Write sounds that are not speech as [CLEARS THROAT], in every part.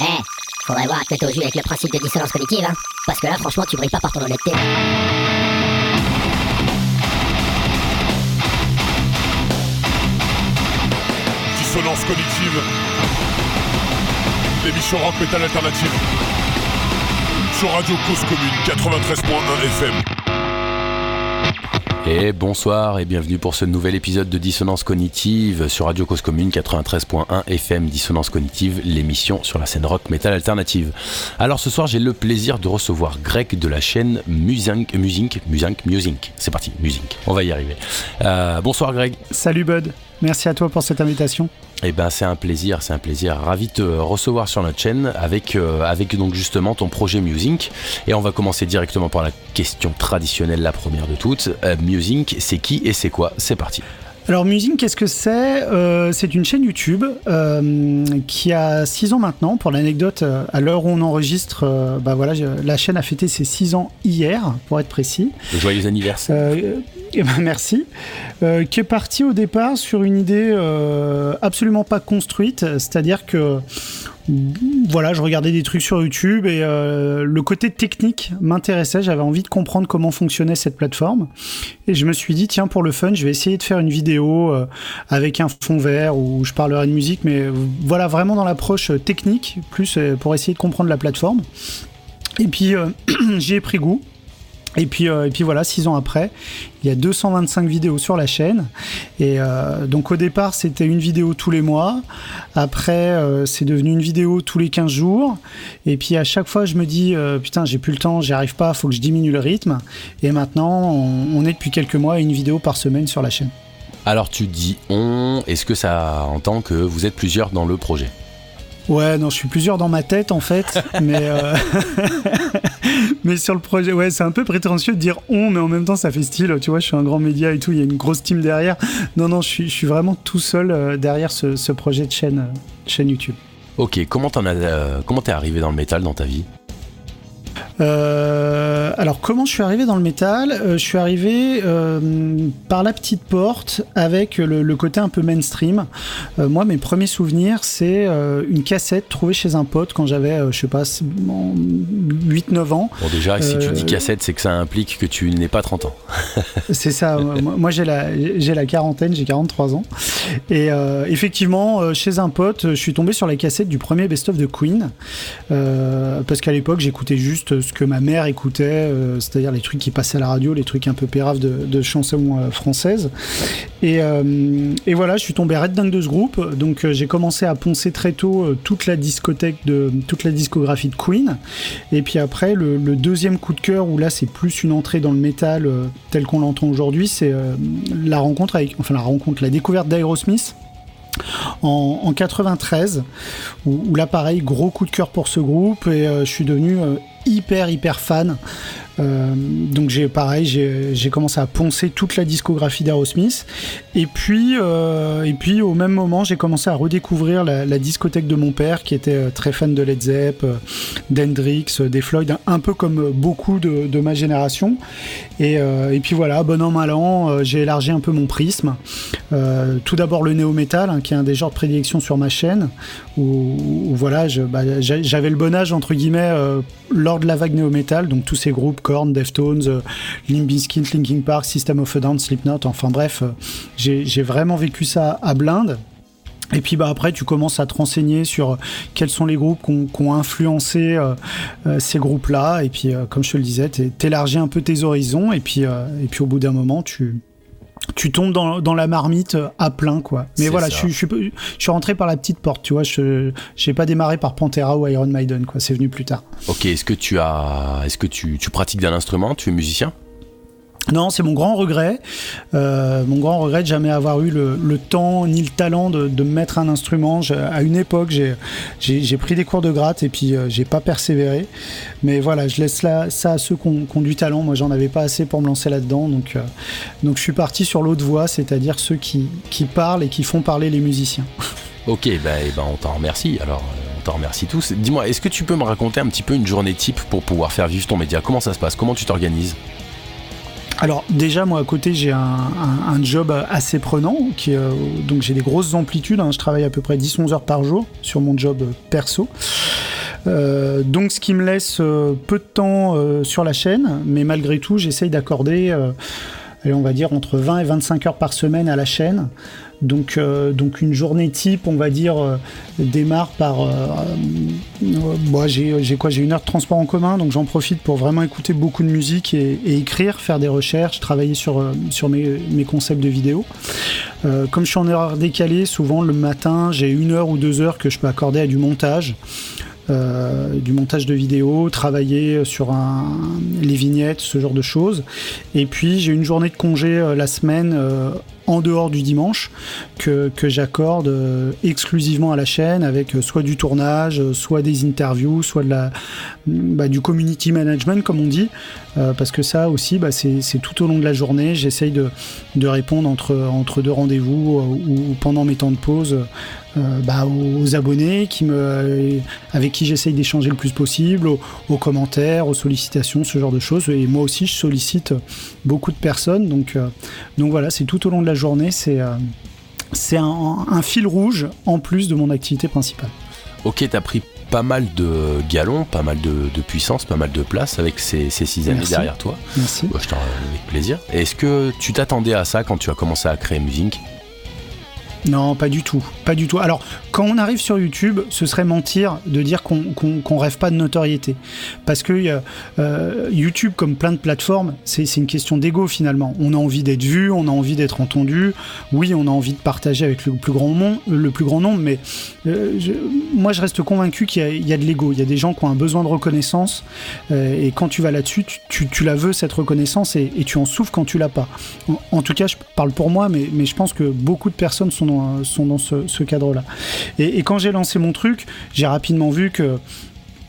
Eh, faudrait voir à au jus avec le principe de dissonance cognitive, hein. Parce que là, franchement, tu brilles pas par ton honnêteté. Dissonance cognitive. L'émission rock metal alternative. Sur Radio Cause Commune 93.1 FM. Et bonsoir et bienvenue pour ce nouvel épisode de Dissonance Cognitive sur Radio Cause Commune 93.1 FM Dissonance Cognitive, l'émission sur la scène rock metal alternative. Alors ce soir j'ai le plaisir de recevoir Greg de la chaîne Musink, Musink, Musink, Musink. C'est parti, Musink. On va y arriver. Euh, bonsoir Greg. Salut Bud, merci à toi pour cette invitation. Eh ben c'est un plaisir, c'est un plaisir. Ravi de te recevoir sur notre chaîne avec, euh, avec donc justement ton projet Musink. Et on va commencer directement par la question traditionnelle, la première de toutes. Euh, Musink, c'est qui et c'est quoi? C'est parti. Alors Musing, qu'est-ce que c'est? Euh, C'est une chaîne YouTube euh, qui a 6 ans maintenant. Pour l'anecdote, euh, à l'heure où on enregistre, euh, bah voilà, la chaîne a fêté ses 6 ans hier, pour être précis. Joyeux anniversaire. Euh, [LAUGHS] eh ben, merci. Euh, qui est parti au départ sur une idée euh, absolument pas construite, c'est-à-dire que voilà, je regardais des trucs sur YouTube et euh, le côté technique m'intéressait. J'avais envie de comprendre comment fonctionnait cette plateforme et je me suis dit tiens pour le fun, je vais essayer de faire une vidéo euh, avec un fond vert où je parlerai de musique, mais voilà vraiment dans l'approche euh, technique, plus pour essayer de comprendre la plateforme. Et puis [CLEARS THROAT] j'y ai pris goût. Et puis, euh, et puis voilà, six ans après, il y a 225 vidéos sur la chaîne. Et euh, donc au départ, c'était une vidéo tous les mois. Après, euh, c'est devenu une vidéo tous les 15 jours. Et puis à chaque fois, je me dis, putain, j'ai plus le temps, j'y arrive pas, faut que je diminue le rythme. Et maintenant, on, on est depuis quelques mois à une vidéo par semaine sur la chaîne. Alors tu dis on, est-ce que ça entend que vous êtes plusieurs dans le projet? Ouais, non, je suis plusieurs dans ma tête en fait, mais euh, [LAUGHS] mais sur le projet, ouais, c'est un peu prétentieux de dire on, mais en même temps ça fait style, tu vois, je suis un grand média et tout, il y a une grosse team derrière. Non, non, je suis, je suis vraiment tout seul euh, derrière ce, ce projet de chaîne, euh, chaîne YouTube. Ok, comment t'en as, euh, comment t'es arrivé dans le métal dans ta vie? Euh, alors comment je suis arrivé dans le métal? Euh, Je suis arrivé euh, par la petite porte avec le, le côté un peu mainstream. Moi, mes premiers souvenirs, c'est une cassette trouvée chez un pote quand j'avais, je sais pas, 8-9 ans. Bon déjà, si tu dis cassette, c'est que ça implique que tu n'es pas 30 ans. [LAUGHS] C'est ça. moi, moi, j'ai la, la quarantaine, j'ai 43 ans. Et effectivement, chez un pote, je suis tombé sur la cassette du premier best-of de Queen. Parce qu'à l'époque, j'écoutais juste ce que ma mère écoutait, euh, c'est-à-dire les trucs qui passaient à la radio, les trucs un peu péraves de, chansons euh, françaises. Et, euh, et voilà, je suis tombé red dingue de ce groupe. Donc, j'ai commencé à poncer très tôt toute la discothèque de toute la discographie de Queen. Et puis après, le, deuxième coup de cœur, où là c'est plus une entrée dans le métal tel qu'on l'entend aujourd'hui, c'est la rencontre avec, enfin la rencontre, la découverte d'Aerosmith. En, en 93, où, là pareil, gros coup de cœur pour ce groupe et je suis devenu euh, hyper hyper fan. Euh, donc j'ai pareil, j'ai commencé à poncer toute la discographie d'Aerosmith et puis euh, et puis au même moment j'ai commencé à redécouvrir la, discothèque de mon père qui était euh, très fan de Led Zepp, d'Hendrix, des Floyd, un, peu comme beaucoup de, ma génération. Et, et puis voilà, bon an mal an, j'ai élargi un peu mon prisme. Tout d'abord le néo-metal, hein, qui est un des genres de prédilection sur ma chaîne, où, voilà, bah, j'a- j'avais le bon âge entre guillemets euh, de la vague néo-metal, donc tous ces groupes, Korn, Deftones, euh, Limp Bizkit, Linkin Park, System of a Down, Slipknot, enfin bref, euh, j'ai vraiment vécu ça à blinde. Et puis bah après tu commences à te renseigner sur quels sont les groupes qui ont influencé euh, euh, ces groupes-là et puis euh, comme je te le disais t'é- t'élargis un peu tes horizons et puis euh, et puis au bout d'un moment tu tu tombes dans, dans la marmite euh, à plein quoi. Mais voilà, je, suis- je, suis- je suis rentré par la petite porte, tu vois, je j'ai pas démarré par Pantera ou Iron Maiden quoi, c'est venu plus tard. Ok, est-ce que tu as, est-ce que tu, tu pratiques d'un instrument Tu es musicien? Non, c'est mon grand regret. Euh, mon grand regret de jamais avoir eu le, temps ni le talent de, de me mettre un instrument. À une époque, j'ai- pris des cours de gratte et puis euh, j'ai pas persévéré. Mais voilà, je laisse ça à ceux qui ont, du talent. Moi, j'en avais pas assez pour me lancer là-dedans. Donc, euh, donc je suis parti sur l'autre voie, c'est-à-dire ceux qui, parlent et qui font parler les musiciens. Ok, bah, eh ben, on t'en remercie. Alors, on t'en remercie tous. Dis-moi, est-ce que tu peux me raconter un petit peu une journée type pour pouvoir faire vivre ton média? Comment ça se passe? Comment tu t'organises? Alors déjà moi à côté j'ai un, job assez prenant, qui, euh, donc j'ai des grosses amplitudes, hein. je travaille à peu près 10-11 heures par jour sur mon job euh, perso. donc ce qui me laisse peu de temps sur la chaîne, mais malgré tout, j'essaye d'accorder on va dire entre 20 et 25 heures par semaine à la chaîne. Donc, euh, donc une journée type, on va dire, euh, démarre par. Euh, j'ai quoi J'ai une heure de transport en commun, donc j'en profite pour vraiment écouter beaucoup de musique et, écrire, faire des recherches, travailler sur, sur mes, mes, concepts de vidéo. comme je suis en heure décalée, souvent le matin, j'ai une heure ou deux heures que je peux accorder à du montage. Du montage de vidéos, travailler sur les vignettes, ce genre de choses. Et puis j'ai une journée de congé la semaine en dehors du dimanche que, j'accorde exclusivement à la chaîne avec soit du tournage, soit des interviews, soit de la, bah, du community management comme on dit, parce que ça aussi bah, c'est tout au long de la journée, j'essaye de, répondre entre, entre deux rendez-vous ou pendant mes temps de pause euh, bah, aux abonnés qui me, avec qui j'essaye d'échanger le plus possible, aux, commentaires, aux sollicitations, ce genre de choses. Et moi aussi, je sollicite beaucoup de personnes. Donc, euh, donc voilà, c'est tout au long de la journée. C'est euh, c'est un, fil rouge en plus de mon activité principale. Ok, tu as pris pas mal de galons, pas mal de, puissance, pas mal de place avec ces, six années derrière toi. Merci. je t'en avec plaisir. Est-ce que tu t'attendais à ça quand tu as commencé à créer Musing non, pas du tout. Pas du tout. Alors, quand on arrive sur YouTube, ce serait mentir de dire qu'on rêve pas de notoriété. Parce que euh, YouTube, comme plein de plateformes, c'est une question d'ego finalement. On a envie d'être vu, on a envie d'être entendu. Oui, on a envie de partager avec le plus grand, monde, le plus grand nombre, mais euh, moi je reste convaincu qu'il y, a de l'ego. Il y a des gens qui ont un besoin de reconnaissance. Euh, et quand tu vas là-dessus, tu, la veux cette reconnaissance et, tu en souffres quand tu l'as pas. En, tout cas, je parle pour moi, mais, mais je pense que beaucoup de personnes sont sont dans ce, cadre-là. Et, quand j'ai lancé mon truc, j'ai rapidement vu que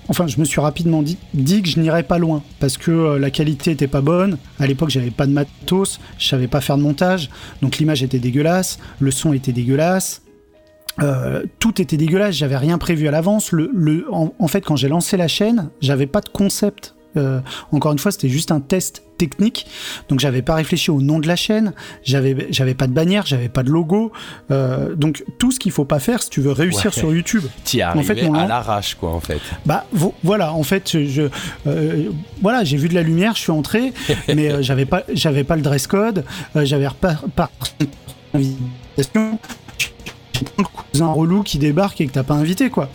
Enfin, je me suis rapidement dit, que je n'irais pas loin parce que euh, la qualité était pas bonne. À l'époque, j'avais pas de matos, je savais pas faire de montage, donc l'image était dégueulasse, le son était dégueulasse. Euh, tout était dégueulasse, j'avais rien prévu à l'avance. En, fait, quand j'ai lancé la chaîne, j'avais pas de concept euh, encore une fois, c'était juste un test technique. Donc j'avais pas réfléchi au nom de la chaîne, j'avais j'avais pas de bannière, j'avais pas de logo. Euh, donc tout ce qu'il faut pas faire si tu veux réussir sur YouTube. [LAUGHS] T'y en fait, à l'arrache quoi en fait. Bah voilà, en fait je euh, voilà j'ai vu de la lumière, je suis entré, [LAUGHS] mais j'avais pas j'avais pas le dress code, j'avais pas, pas invitation un relou qui débarque et que t'as pas invité quoi.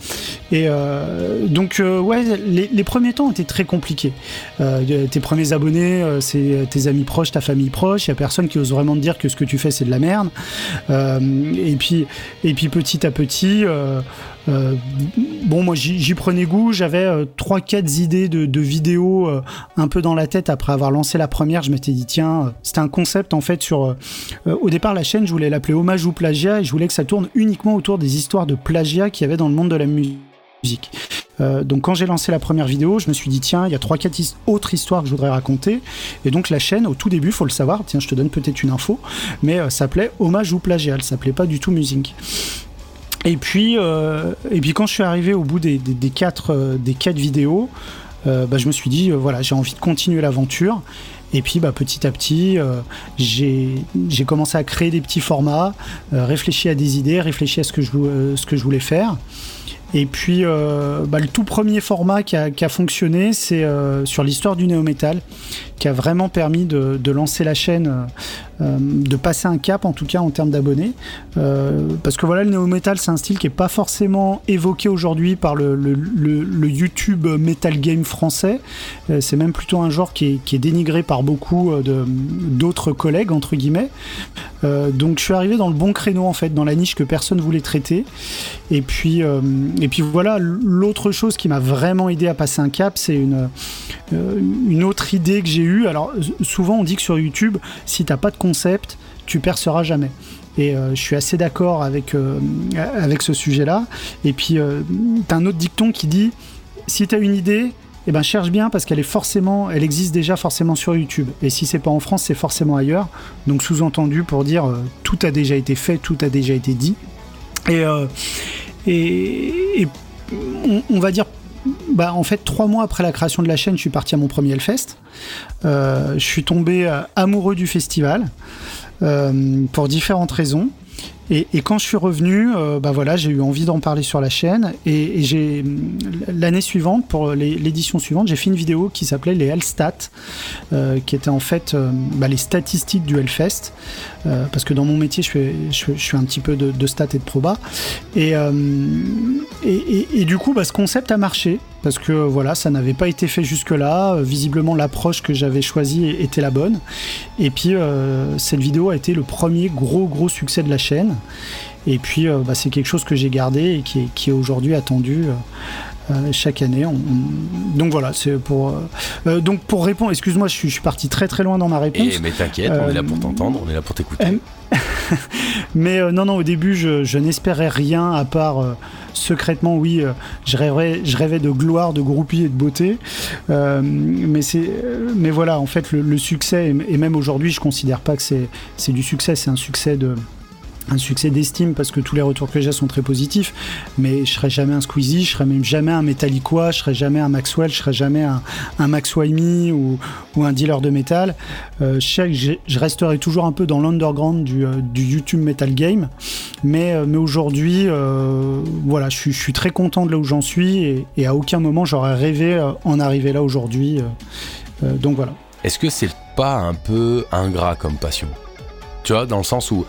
Et euh, donc euh, ouais, les, premiers temps étaient très compliqués. Euh, tes premiers abonnés, c'est tes amis proches, ta famille proche. Il y a personne qui ose vraiment te dire que ce que tu fais c'est de la merde. et puis et puis petit à petit. Bon, moi j'y prenais goût, j'avais 3-4 idées de, vidéos un peu dans la tête après avoir lancé la première. Je m'étais dit, tiens, c'était un concept en fait sur. au départ, la chaîne, je voulais l'appeler Hommage ou Plagiat et je voulais que ça tourne uniquement autour des histoires de plagiat qu'il y avait dans le monde de la musique. Euh, donc quand j'ai lancé la première vidéo, je me suis dit tiens, il y a trois quatre autres histoires que je voudrais raconter. Et donc la chaîne, au tout début, faut le savoir, tiens, je te donne peut-être une info, mais euh, s'appelait Hommage ou plagiat, elle s'appelait pas du tout Musique. Et puis, euh, et puis quand je suis arrivé au bout des, quatre, des quatre vidéos, bah, je me suis dit voilà, j'ai envie de continuer l'aventure. Et puis bah, petit à petit, euh, j'ai commencé à créer des petits formats, euh, réfléchi à des idées, réfléchi à ce que je, euh, ce que je voulais faire. Et puis, bah, le tout premier format qui a, qui a fonctionné, c'est sur l'histoire du néo-métal, qui a vraiment permis de, lancer la chaîne euh, de passer un cap en tout cas en termes d'abonnés. Euh, parce que voilà, le néo-metal, c'est un style qui est pas forcément évoqué aujourd'hui par le, YouTube metal game français. Euh, c'est même plutôt un genre qui est, dénigré par beaucoup d'autres collègues, entre guillemets. donc je suis arrivé dans le bon créneau en fait, dans la niche que personne voulait traiter. Et puis, et puis voilà, l'autre chose qui m'a vraiment aidé à passer un cap, c'est une, une autre idée que j'ai eue. Alors souvent on dit que sur YouTube, si t'as pas de concept, tu perceras jamais. Et euh, je suis assez d'accord avec, euh, avec ce sujet-là. Et puis, euh, tu as un autre dicton qui dit si tu as une idée, eh ben, cherche bien parce qu'elle est forcément, elle existe déjà forcément sur YouTube. Et si c'est pas en France, c'est forcément ailleurs. Donc, sous-entendu pour dire tout a déjà été fait, tout a déjà été dit. Et, et, on, va dire bah, en fait, trois mois après la création de la chaîne, je suis parti à mon premier Hellfest. Euh, je suis tombé euh, amoureux du festival euh, pour différentes raisons. Et, quand je suis revenu, bah voilà, j'ai eu envie d'en parler sur la chaîne. Et, l'année suivante, pour l'édition suivante, j'ai fait une vidéo qui s'appelait les Hellstats, qui était en fait bah, les statistiques du Hellfest. parce que dans mon métier, je suis un petit peu de, de stats et de proba. Et, et, du coup, bah, ce concept a marché parce que voilà, ça n'avait pas été fait jusque-là. Visiblement, l'approche que j'avais choisie était la bonne. Et puis, euh, cette vidéo a été le premier gros gros succès de la chaîne. Et puis, euh, bah, c'est quelque chose que j'ai gardé et qui est, aujourd'hui attendu. Euh, chaque année. Donc voilà, c'est pour. donc pour répondre, excuse-moi, je suis, parti très très loin dans ma réponse. mais t'inquiète, on est là pour t'entendre, on est là pour t'écouter. [LAUGHS] mais non, non, au début, je, n'espérais rien à part secrètement, oui, euh, je, rêvais, je rêvais de gloire, de groupie et de beauté. Euh, mais, mais voilà, en fait, le, succès, et même aujourd'hui, je considère pas que c'est du succès, c'est un succès de un succès d'estime parce que tous les retours que j'ai sont très positifs, mais je serai jamais un Squeezie, je serai même jamais un Metallica, je serai jamais un Maxwell, je serai jamais un, un Max ou, ou, un dealer de métal. Euh, je, resterai toujours un peu dans l'underground du, euh, YouTube Metal Game, mais, euh, aujourd'hui, voilà, je suis, très content de là où j'en suis et, et, à aucun moment j'aurais rêvé en arriver là aujourd'hui. donc voilà. Est-ce que c'est pas un peu ingrat comme passion? Tu vois, dans le sens où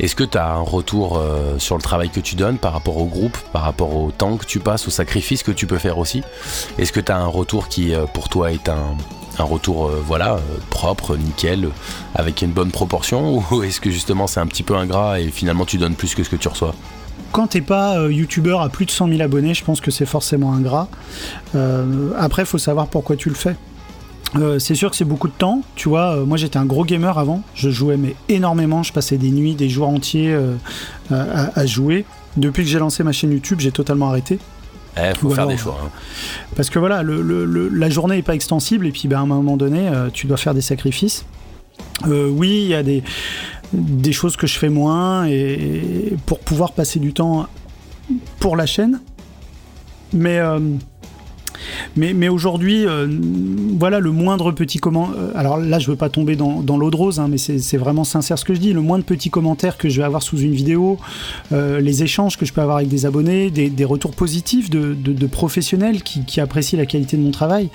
est-ce que tu as un retour euh, sur le travail que tu donnes par rapport au groupe, par rapport au temps que tu passes, au sacrifice que tu peux faire aussi? Est-ce que tu as un retour qui euh, pour toi est un, retour euh, voilà propre, nickel, avec une bonne proportion [LAUGHS] Ou est-ce que justement c'est un petit peu ingrat et finalement tu donnes plus que ce que tu reçois? Quand t'es pas youtubeur à plus de 100 000 abonnés, je pense que c'est forcément ingrat. après, il faut savoir pourquoi tu le fais. Euh, c'est sûr que c'est beaucoup de temps, tu vois. Euh, moi, j'étais un gros gamer avant. Je jouais mais énormément. Je passais des nuits, des jours entiers euh, à, jouer. Depuis que j'ai lancé ma chaîne YouTube, j'ai totalement arrêté. Il faut faire des choix. Hein. Parce que voilà, la journée n'est pas extensible et puis ben, à un moment donné, tu dois faire des sacrifices. oui, il y a des, des choses que je fais moins et pour pouvoir passer du temps pour la chaîne. Mais mais, aujourd'hui, euh, voilà, le moindre petit commentaire. Euh, alors là, je veux pas tomber dans, dans l'eau de rose, hein, mais c'est vraiment sincère ce que je dis. Le moindre petit commentaire que je vais avoir sous une vidéo, euh, les échanges que je peux avoir avec des abonnés, des, retours positifs de, professionnels qui, apprécient la qualité de mon travail,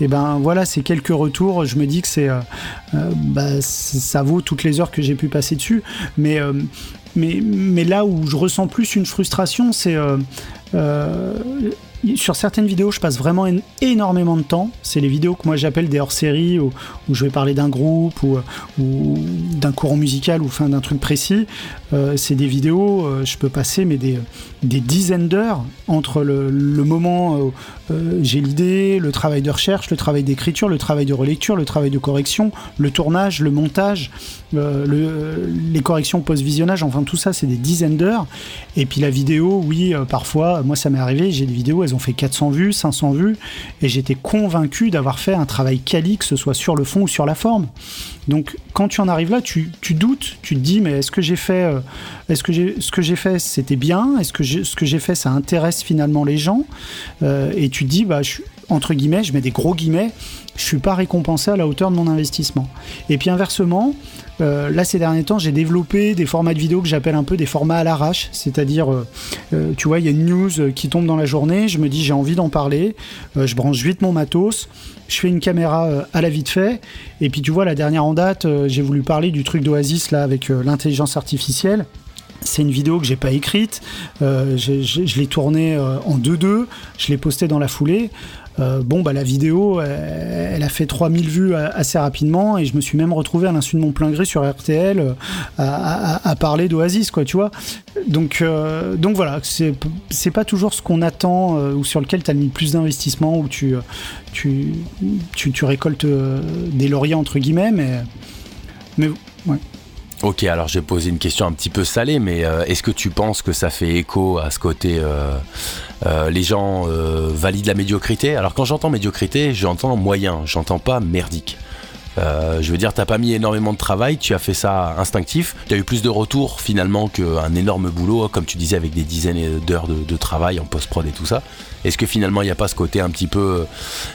et ben voilà, c'est quelques retours. Je me dis que c'est, bah, ça vaut toutes les heures que j'ai pu passer dessus. Mais là où je ressens plus une frustration, c'est sur certaines vidéos, je passe vraiment énormément de temps. C'est les vidéos que moi j'appelle des hors-séries, où, je vais parler d'un groupe ou, d'un courant musical ou enfin, d'un truc précis. Euh, c'est des vidéos, euh, je peux passer mais des, dizaines d'heures entre le, moment où euh, j'ai l'idée, le travail de recherche, le travail d'écriture, le travail de relecture, le travail de correction, le tournage, le montage, le, les corrections post-visionnage, enfin tout ça c'est des dizaines d'heures. Et puis la vidéo, oui, parfois, moi ça m'est arrivé, j'ai des vidéos, elles ont fait 400 vues, 500 vues, et j'étais convaincu d'avoir fait un travail quali, que ce soit sur le fond ou sur la forme. Donc quand tu en arrives là, tu, doutes, tu te dis mais est-ce que j'ai fait, euh, est-ce que ce que j'ai fait c'était bien, est-ce que ce que j'ai fait ça intéresse finalement les gens, euh, et tu te dis bah je, entre guillemets, je mets des gros guillemets, je suis pas récompensé à la hauteur de mon investissement. Et puis inversement, euh, là ces derniers temps, j'ai développé des formats de vidéo que j'appelle un peu des formats à l'arrache, c'est-à-dire, tu vois, il y a une news qui tombe dans la journée, je me dis j'ai envie d'en parler, je branche vite mon matos, je fais une caméra euh, à la vite fait. Et puis tu vois, la dernière en date, euh, j'ai voulu parler du truc d'Oasis là avec euh, l'intelligence artificielle. C'est une vidéo que j'ai pas écrite. je l'ai tournée en 2-2. Je l'ai postée dans la foulée. Euh, bon, bah, la vidéo, elle, a fait 3000 vues assez rapidement et je me suis même retrouvé à l'insu de mon plein gré sur RTL euh, à, parler d'Oasis, quoi, tu vois. Donc, euh, donc voilà, c'est pas toujours ce qu'on attend ou sur lequel tu as mis plus d'investissement, où tu, tu, tu, récoltes des lauriers, entre guillemets, mais, mais ouais. Ok, alors j'ai posé une question un petit peu salée, mais euh, est-ce que tu penses que ça fait écho à ce côté euh, euh, les gens valident la médiocrité? Alors quand j'entends médiocrité, j'entends moyen, j'entends pas merdique. je veux dire, t'as pas mis énormément de travail, tu as fait ça instinctif, tu as eu plus de retours finalement qu'un énorme boulot, comme tu disais, avec des dizaines d'heures de, travail en post-prod et tout ça. Est-ce que finalement il n'y a pas ce côté un petit peu.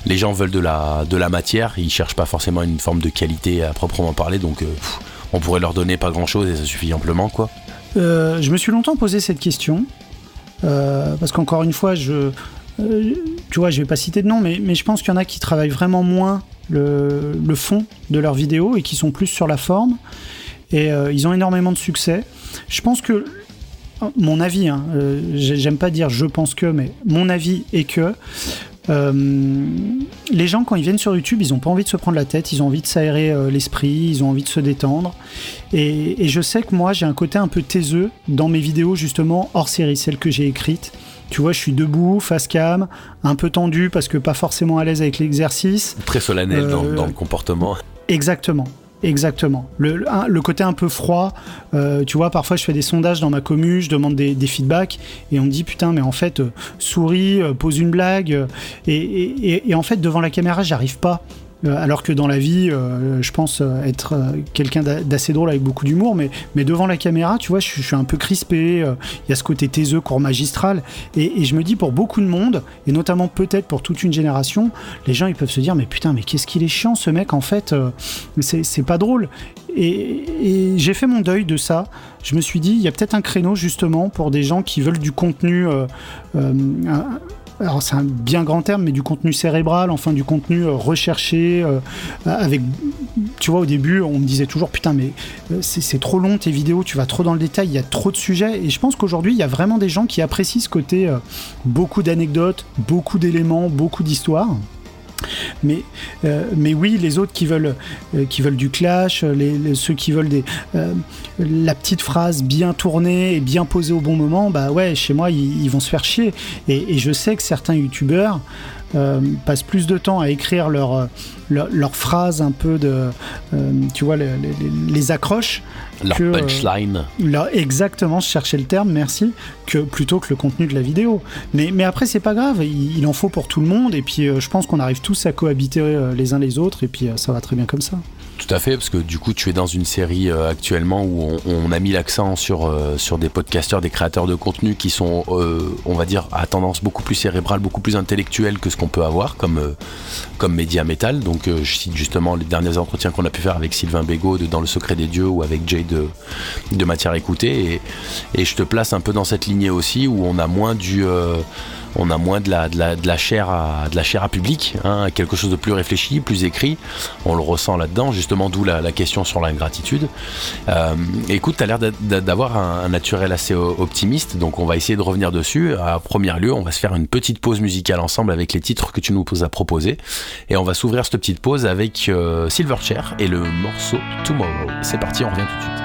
les gens veulent de la, de la matière, ils cherchent pas forcément une forme de qualité à proprement parler, donc on pourrait leur donner pas grand chose et ça suffit amplement quoi. Euh, je me suis longtemps posé cette question. Euh, parce qu'encore une fois, je, euh, tu vois, je vais pas citer de nom, mais, mais je pense qu'il y en a qui travaillent vraiment moins le, le fond de leurs vidéos et qui sont plus sur la forme. Et ils ont énormément de succès. Je pense que, mon avis, hein, j'ai- j'aime pas dire je pense que, mais mon avis est que euh, les gens, quand ils viennent sur YouTube, ils ont pas envie de se prendre la tête, ils ont envie de s'aérer euh, l'esprit, ils ont envie de se détendre. Et, et je sais que moi, j'ai un côté un peu taiseux dans mes vidéos, justement, hors série, celles que j'ai écrites. Tu vois, je suis debout, face cam, un peu tendu parce que pas forcément à l'aise avec l'exercice. Très solennel dans, Euh, dans le comportement. Exactement. Exactement. Le, le- côté un peu froid, euh, tu vois, parfois je fais des sondages dans ma commu, je demande des, des feedbacks et on me dit putain, mais en fait, euh, souris, euh, pose une blague. et en fait, devant la caméra, j'arrive pas. Euh, alors que dans la vie, euh, je pense euh, être quelqu'un d'a- d'assez drôle avec beaucoup d'humour, mais, mais devant la caméra, tu vois, je, suis- un peu crispé. Il y a ce côté taiseux, court magistral. Et, je me dis, pour beaucoup de monde, et notamment peut-être pour toute une génération, les gens ils peuvent se dire, mais putain, mais qu'est-ce qu'il est chiant ce mec en fait, c'est pas drôle. Et, j'ai fait mon deuil de ça. Je me suis dit, il y a peut-être un créneau justement pour des gens qui veulent du contenu. Alors c'est un bien grand terme, mais du contenu cérébral, enfin du contenu euh, recherché, euh, avec, tu vois, au début, on me disait toujours, putain, mais euh, c'est trop long tes vidéos, tu vas trop dans le détail, il y a trop de sujets. Et je pense qu'aujourd'hui, il y a vraiment des gens qui apprécient ce côté, euh, beaucoup d'anecdotes, beaucoup d'éléments, beaucoup d'histoires. Mais, euh, mais oui, les autres qui veulent, euh, qui veulent du clash, euh, les, ceux qui veulent des, la petite phrase bien tournée et bien posée au bon moment, bah ouais, chez moi, ils, vont se faire chier. Et, je sais que certains youtubeurs passent plus de temps à écrire leurs leur, phrases un peu de. tu vois, les accroches. Leur que, euh, punchline. Là, exactement, je cherchais le terme, merci, que plutôt que le contenu de la vidéo. Mais, mais après, c'est pas grave, il, il en faut pour tout le monde, et puis euh, je pense qu'on arrive tous à cohabiter euh, les uns les autres, et puis euh, ça va très bien comme ça. Tout à fait, parce que du coup, tu es dans une série euh, actuellement où on, a mis l'accent sur, euh, sur des podcasteurs, des créateurs de contenu qui sont, euh, on va dire, à tendance beaucoup plus cérébrale, beaucoup plus intellectuelle que ce qu'on peut avoir comme, comme média métal. Donc, je cite justement les derniers entretiens qu'on a pu faire avec Sylvain Bégaud de Dans le secret des dieux ou avec Jay de, de Matière écoutée. Et, et je te place un peu dans cette lignée aussi où on a moins du. On a moins de la, la, la chair à la chair à public, hein, quelque chose de plus réfléchi, plus écrit. On le ressent là-dedans, justement, d'où la, la question sur l'ingratitude. Euh, écoute, tu as l'air d'a- d'a- d'avoir un, naturel assez optimiste, donc on va essayer de revenir dessus. À premier lieu, on va se faire une petite pause musicale ensemble avec les titres que tu nous as proposés, et on va s'ouvrir cette petite pause avec euh, Silverchair et le morceau Tomorrow. C'est parti, on revient tout de suite.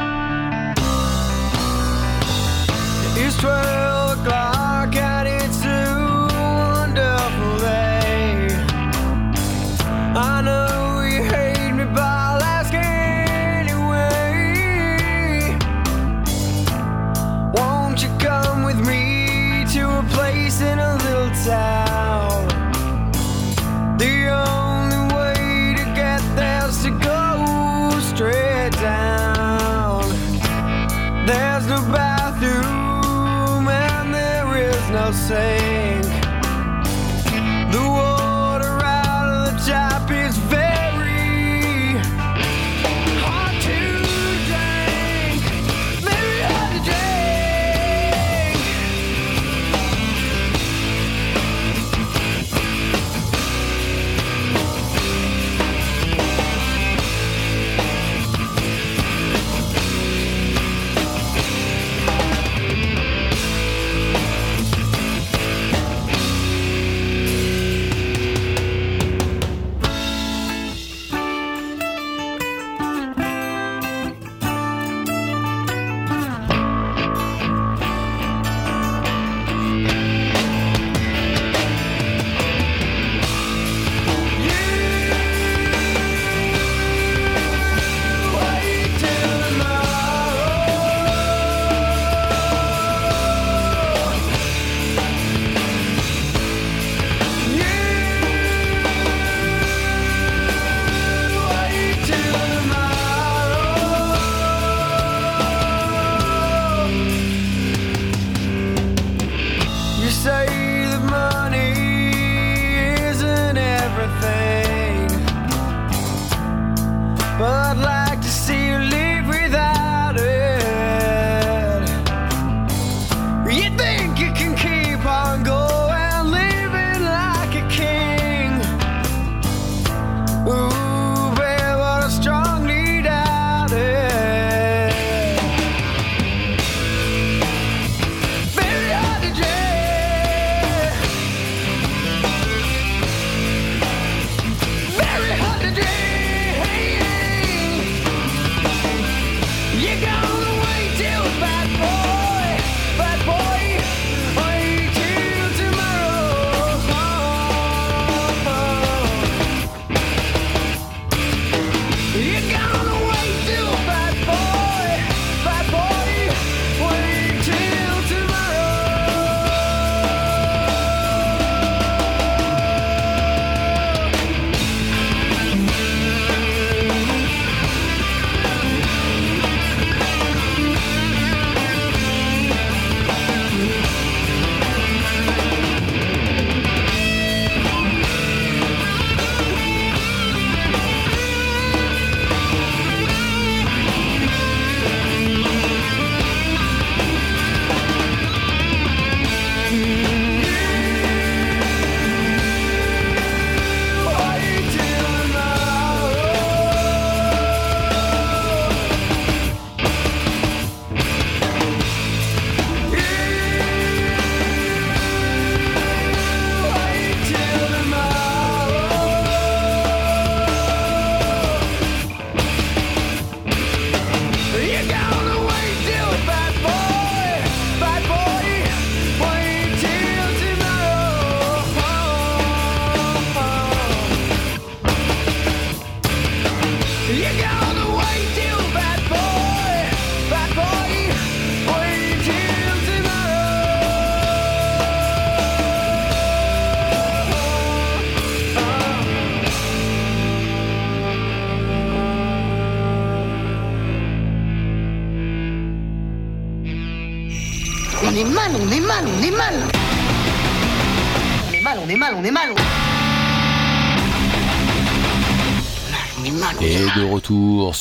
say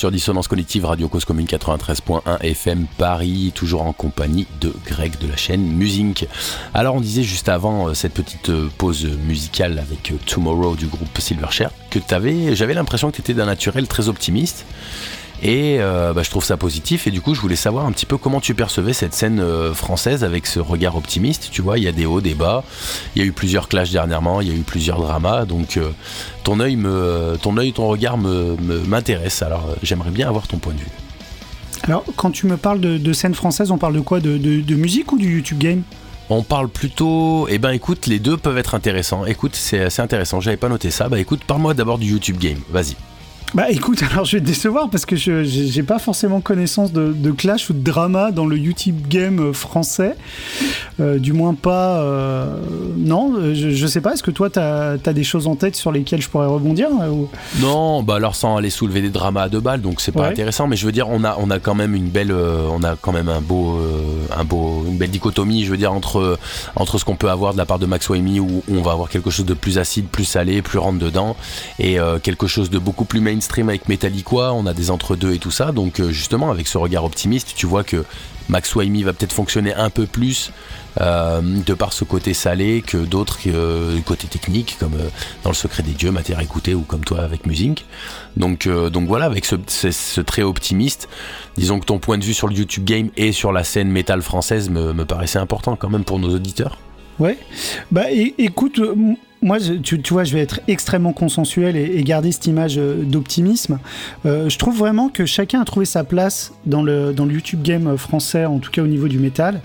sur Dissonance Cognitive, Radio Cause Commune 93.1 FM Paris, toujours en compagnie de Greg de la chaîne Music. Alors on disait juste avant euh, cette petite euh, pause musicale avec euh, Tomorrow du groupe Silverchair que j'avais l'impression que tu étais d'un naturel très optimiste. Et euh, bah, je trouve ça positif et du coup je voulais savoir un petit peu comment tu percevais cette scène euh, française avec ce regard optimiste. Tu vois, il y a des hauts, des bas. Il y a eu plusieurs clashs dernièrement, il y a eu plusieurs dramas. Donc euh, ton œil, me, ton œil, ton regard me- m'intéresse. Alors j'aimerais bien avoir ton point de vue. Alors, quand tu me parles de, de scène française, on parle de quoi? De, de- de musique ou du YouTube game? On parle plutôt. Eh ben écoute, les deux peuvent être intéressants. Écoute, c'est assez intéressant. J'avais pas noté ça. Bah écoute, parle-moi d'abord du YouTube Game. Vas-y. Bah écoute, [LAUGHS] alors je vais te décevoir parce que je j'ai pas forcément connaissance de, de clash ou de drama dans le YouTube game euh, français. Euh, du moins pas. euh, non, euh, je, je sais pas. Est-ce que toi t'as as des choses en tête sur lesquelles je pourrais rebondir ou- Non, bah alors sans aller soulever des dramas à deux balles, donc c'est pas Ouais. intéressant. Mais je veux dire, on a, on a quand même une belle, euh, on a quand même un beau, un beau, une belle dichotomie. Je veux dire entre, entre ce qu'on peut avoir de la part de Max Waimi où on va avoir quelque chose de plus acide, plus salé, plus rentre dedans, et quelque chose de beaucoup plus mainstream avec Metallica. On a des entre deux et tout ça. Donc justement, avec ce regard optimiste, tu vois que Max Waimi va peut-être fonctionner un peu plus euh, de par ce côté salé que d'autres euh, côté technique comme euh, dans le secret des dieux matière à écouter ou comme toi avec musique donc donc voilà avec ce, trait optimiste disons que ton point de vue sur le YouTube game et sur la scène métal française me, me paraissait important quand même pour nos auditeurs Ouais. Bah écoute, moi, je- tu, tu vois, je vais être extrêmement consensuel et, garder cette image euh, d'optimisme. Euh, je trouve vraiment que chacun a trouvé sa place dans le, dans le YouTube game français, en tout cas au niveau du métal.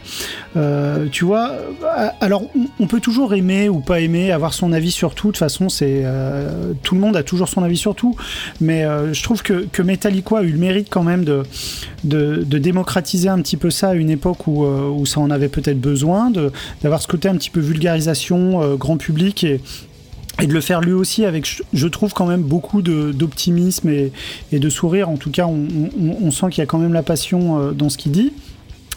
Euh, tu vois, euh, alors on, peut toujours aimer ou pas aimer, avoir son avis sur tout. De toute façon, c'est euh, tout le monde a toujours son avis sur tout. Mais euh, je trouve que, que Metallica a eu le mérite quand même de, de, de démocratiser un petit peu ça à une époque où, où ça en avait peut-être besoin, d'avoir ce côté un petit peu vulgarisation, grand public et, et de le faire lui aussi avec, je- trouve quand même beaucoup d'optimisme et, de sourire. En tout cas, on, sent qu'il y a quand même la passion euh, dans ce qu'il dit.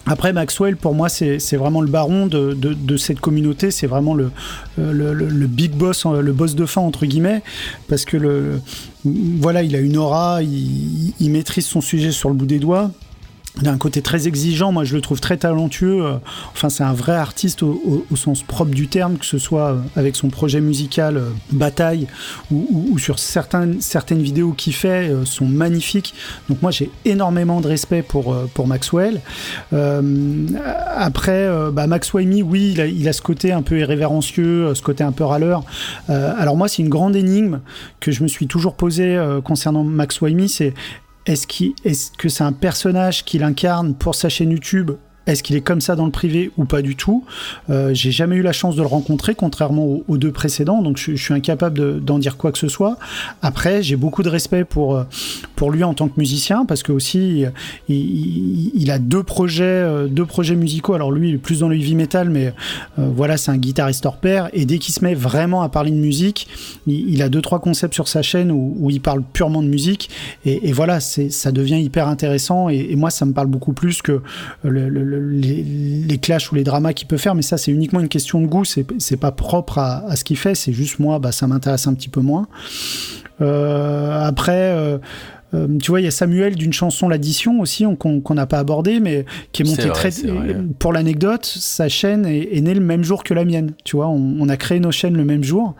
Après, Maxwell, pour moi, c'est vraiment le baron de, cette communauté. C'est vraiment le, euh, big boss, euh, le boss de fin, entre guillemets. Parce que, voilà, il a une aura, il maîtrise son sujet sur le bout des doigts. Il a un côté très exigeant, moi je le trouve très talentueux. euh, Enfin, c'est un vrai artiste au, sens propre du terme, que ce soit euh, avec son projet musical euh, Bataille ou, sur certaines, vidéos qu'il fait euh, sont magnifiques. Donc, moi j'ai énormément de respect pour, Maxwell. Après, bah, Max Waimi, oui, il a, il ce côté un peu irrévérencieux, ce côté un peu râleur. Alors, moi, c'est une grande énigme que je me suis toujours posée concernant Max Waimi c'est est-ce est-ce que c'est un personnage qu'il incarne pour sa chaîne YouTube est-ce qu'il est comme ça dans le privé ou pas du tout? Euh, J'ai jamais eu la chance de le rencontrer, contrairement aux, deux précédents, donc je, suis incapable de- d'en dire quoi que ce soit. Après, j'ai beaucoup de respect pour, euh, pour lui en tant que musicien, parce que aussi, il, a deux projets, euh, deux projets musicaux. Alors lui, plus dans le heavy metal, mais voilà, c'est un guitariste hors pair. Et dès qu'il se met vraiment à parler de musique, il, a deux trois concepts sur sa chaîne où, il parle purement de musique. Et, voilà, ça devient hyper intéressant. Et, moi, ça me parle beaucoup plus que le- les, clashs ou les dramas qu'il peut faire. Mais ça, c'est uniquement une question de goût. C'est pas propre à, à ce qu'il fait. C'est juste moi, bah, ça m'intéresse un petit peu moins. Euh, après. euh, euh, tu vois, il y a Samuel d'une chanson L'Addition aussi, on- qu'on n'a pas abordé, mais qui est monté vrai, très. vrai. Pour l'anecdote, sa chaîne est, est née le même jour que la mienne. Tu vois, on, on a créé nos chaînes le même jour.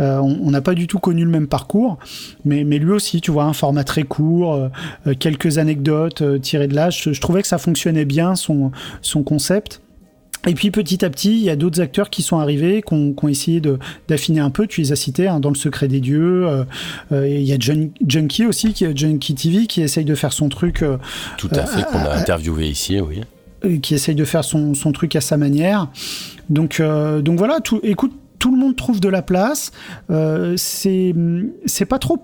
Euh, on n'a pas du tout connu le même parcours, mais, mais lui aussi, tu vois, un format très court, euh, euh, quelques anecdotes euh, tirées de là. Je, je trouvais que ça fonctionnait bien, son, son concept. Et puis petit à petit, il y a d'autres acteurs qui sont arrivés, qui ont, qui ont essayé de- d'affiner un peu. Tu les as cités hein, dans Le Secret des Dieux. euh, euh, il y a Jun- Junkie aussi, qui, Junkie TV, qui essaye de faire son truc. euh, tout à fait qu'on a euh, interviewé ici oui qui essaye de faire son, son truc à sa manière. Donc, euh, donc voilà, tout, écoute, tout le monde trouve de la place. Euh, c'est c'est pas trop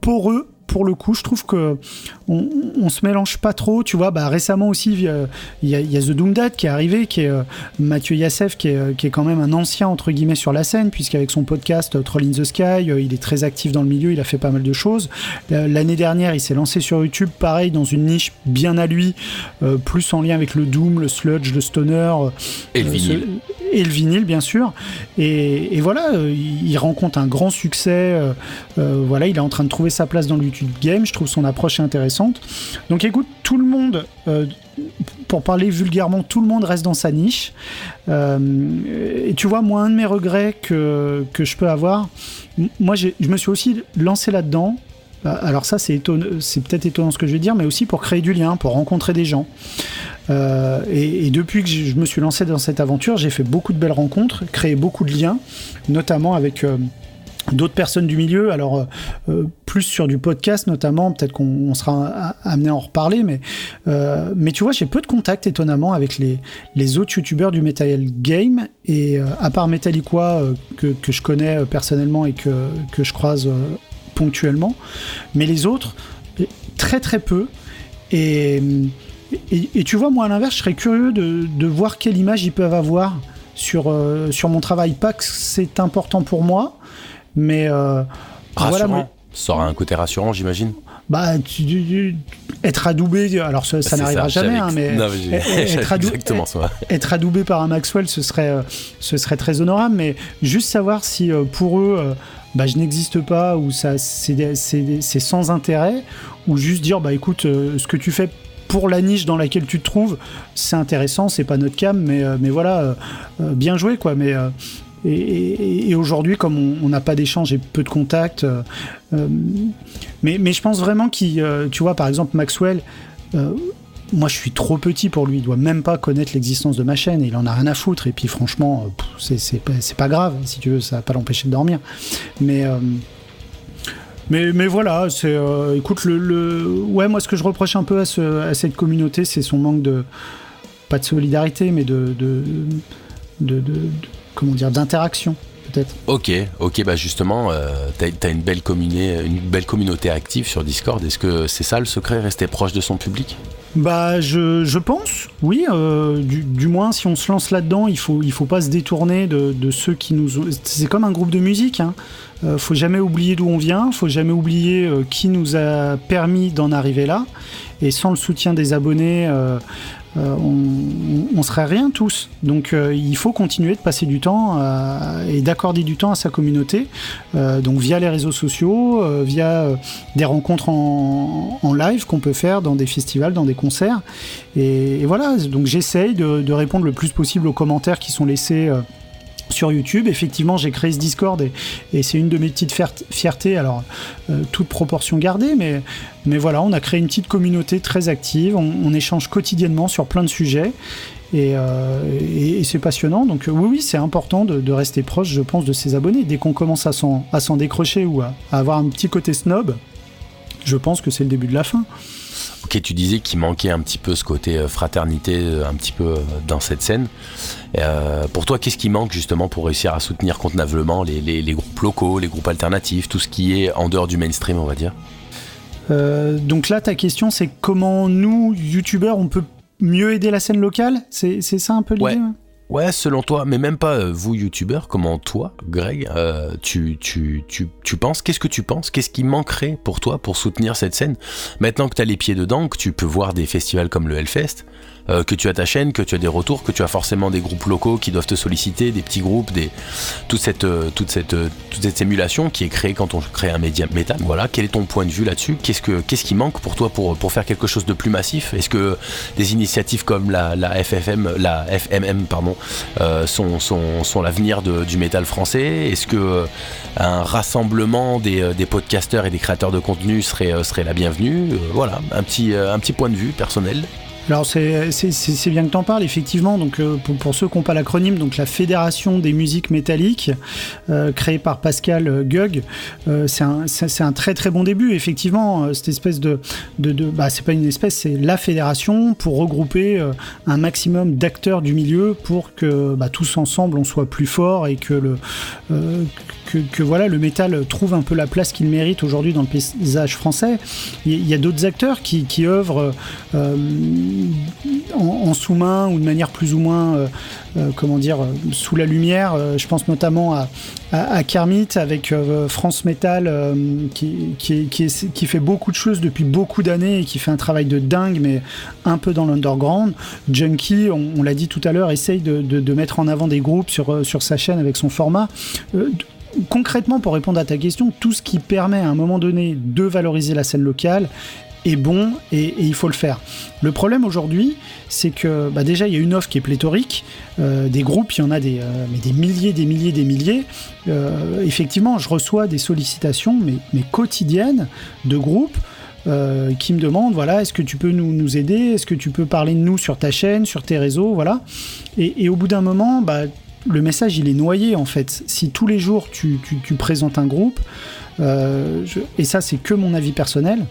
poreux pour le coup, je trouve que on, on se mélange pas trop. Tu vois, bah, récemment aussi, il y, a, il y a The Doom Dad qui est arrivé, qui est euh, Mathieu Yassef, qui est, euh, qui est quand même un ancien entre guillemets sur la scène, puisqu'avec son podcast euh, Troll in the Sky, il est très actif dans le milieu, il a fait pas mal de choses. L'année dernière, il s'est lancé sur YouTube, pareil, dans une niche bien à lui, euh, plus en lien avec le Doom, le Sludge, le Stoner. Et le vinyle. ce- et le vinyle, bien sûr. Et, et voilà, il rencontre un grand succès. euh, voilà, il est en train de trouver sa place dans le Game. Je trouve son approche intéressante. Donc écoute, tout le monde, euh, pour parler vulgairement, tout le monde reste dans sa niche. Euh, et tu vois, moi, un de mes regrets que, que je peux avoir, moi, je me suis aussi lancé là-dedans. Euh, Alors ça, c'est peut-être étonnant ce que je vais dire, mais aussi pour créer du lien, pour rencontrer des gens. Euh, et, depuis que je me suis lancé dans cette aventure, j'ai fait beaucoup de belles rencontres, créé beaucoup de liens, notamment avec d'autres personnes du milieu. Alors euh, euh, plus sur du podcast notamment, peut-être qu'on on sera amené à en reparler, mais euh, mais tu vois, j'ai peu de contacts étonnamment avec les les autres youtubeurs du Metal Game et à part Metalliqua que que je connais personnellement et que que je croise ponctuellement, mais les autres très très peu et et, tu vois, moi à l'inverse, je serais curieux de, de voir quelle image ils peuvent avoir sur, sur mon travail. Pas que c'est important pour moi, mais euh, Rassurant. voilà, moi, Ça aura un côté rassurant, j'imagine. bah, tu- tu- tu- être adoubé, alors ça, n'arrivera jamais, hein, mais [LAUGHS] Non, mais être, [LAUGHS] adou- exactement ça. être adoubé par un Maxwell, ce serait, euh, ce serait très honorable, mais juste savoir si euh, pour eux, bah, je n'existe pas, ou ça, c'est sans intérêt, ou juste dire, bah écoute, ce que tu fais pour la niche dans laquelle tu te trouves, c'est intéressant, c'est pas notre cam, mais, mais voilà, bien joué, quoi. Mais, et aujourd'hui, comme on- n'a pas d'échange et peu de contacts, euh, euh, mais, je pense vraiment qu'il, euh, tu vois, par exemple, Maxwell, moi je suis trop petit pour lui, il doit même pas connaître l'existence de ma chaîne, il en a rien à foutre, et puis franchement, c'est- pas, grave, si tu veux, ça va pas l'empêcher de dormir. Mais, mais, voilà, écoute, ouais, moi ce que je reproche un peu à, ce- à cette communauté, c'est son manque de, pas de solidarité, mais de- comment dire, d'interaction, peut-être. Ok, ok, bah justement, euh, t'as as une belle, communé- une belle communauté active sur Discord. Est-ce que c'est ça le secret, rester proche de son public? Bah, je, je pense, oui. euh, du, du moins, si on se lance là-dedans, il faut, il faut pas se détourner de, de ceux qui nous. ont- C'est comme un groupe de musique. Hein. Euh, faut jamais oublier d'où on vient. Faut jamais oublier euh, qui nous a permis d'en arriver là. Et sans le soutien des abonnés, euh, euh, on, on serait rien tous. Donc, euh, il faut continuer de passer du temps à- et d'accorder du temps à sa communauté. Euh, donc, via les réseaux sociaux, euh, via euh, des rencontres en, live qu'on peut faire dans des festivals, dans des concerts. Et, voilà, donc j'essaye de, répondre le plus possible aux commentaires qui sont laissés euh, sur YouTube. Effectivement, j'ai créé ce Discord et, c'est une de mes petites fiert- fiertés, alors euh, toute proportion gardée, mais, mais voilà, on a créé une petite communauté très active, on, échange quotidiennement sur plein de sujets. Et, euh, c'est passionnant. Donc euh, oui, oui, c'est important de, rester proche, je pense, de ses abonnés. Dès qu'on commence à s'en décrocher ou à avoir un petit côté snob, je pense que c'est le début de la fin. Ok, tu disais qu'il manquait un petit peu ce côté euh, fraternité, euh, un petit peu euh, dans cette scène. Euh, pour toi, qu'est-ce qui manque justement pour réussir à soutenir convenablement les, les- les groupes locaux, les groupes alternatifs, tout ce qui est en dehors du mainstream, on va dire? Euh, donc là, ta question, c'est comment nous, youtubeurs, on peut mieux aider la scène locale? C'est ça un peu l'idée? Ouais. Ouais, selon toi, mais même pas euh, vous, youtubeurs, comment toi, Greg, euh, tu, tu, tu, tu penses, qu'est-ce que tu penses Qu'est-ce qui manquerait pour toi pour soutenir cette scène? Maintenant que tu as les pieds dedans, que tu peux voir des festivals comme le Hellfest, euh, que tu as ta chaîne, que tu as des retours, que tu as forcément des groupes locaux qui doivent te solliciter, des petits groupes, toute, cette, euh, toute, cette, euh, toute cette émulation qui est créée quand on crée un média métal. Voilà, quel est ton point de vue là-dessus? Qu'est-ce que qu'est-ce qui manque pour toi pour, pour faire quelque chose de plus massif? Est-ce que des initiatives comme la, FFM, la FMM, pardon, euh, sont, sont, sont l'avenir du métal français? Est-ce que un rassemblement des, des podcasteurs et des créateurs de contenu serait, serait la bienvenue? Voilà, un petit, un petit point de vue personnel. Alors c'est bien que tu en parles, effectivement. Donc euh, pour, ceux qui n'ont pas l'acronyme, donc la Fédération des musiques métalliques, euh, créée par Pascal euh, Gug, c'est un, un très très bon début. Effectivement, cette espèce de, de, de bah, c'est pas une espèce, c'est la fédération pour regrouper un maximum d'acteurs du milieu pour que bah, tous ensemble on soit plus forts et que le que, voilà, le métal trouve un peu la place qu'il mérite aujourd'hui dans le paysage français. Il y, a d'autres acteurs qui, œuvrent euh, en, sous-main ou de manière plus ou moins, euh, euh, comment dire, sous la lumière. Je pense notamment à, à, Kermit avec France Metal qui, fait beaucoup de choses depuis beaucoup d'années et qui fait un travail de dingue, mais un peu dans l'underground. Junkie, on, l'a dit tout à l'heure, essaye de, mettre en avant des groupes sur sa chaîne avec son format. Concrètement, pour répondre à ta question, tout ce qui permet à un moment donné de valoriser la scène locale est bon et, il faut le faire. Le problème aujourd'hui, c'est que bah déjà il y a une offre qui est pléthorique, euh, des groupes, il y en a des, euh, milliers, des milliers, des milliers. Euh, effectivement, je reçois des sollicitations, mais, quotidiennes, de groupes qui me demandent voilà, est-ce que tu peux nous, nous aider? Est-ce que tu peux parler de nous sur ta chaîne, sur tes réseaux? Voilà. Et, et au bout d'un moment, bah, le message il est noyé en fait. Si tous les jours tu, présentes un groupe, euh, et ça c'est que mon avis personnel,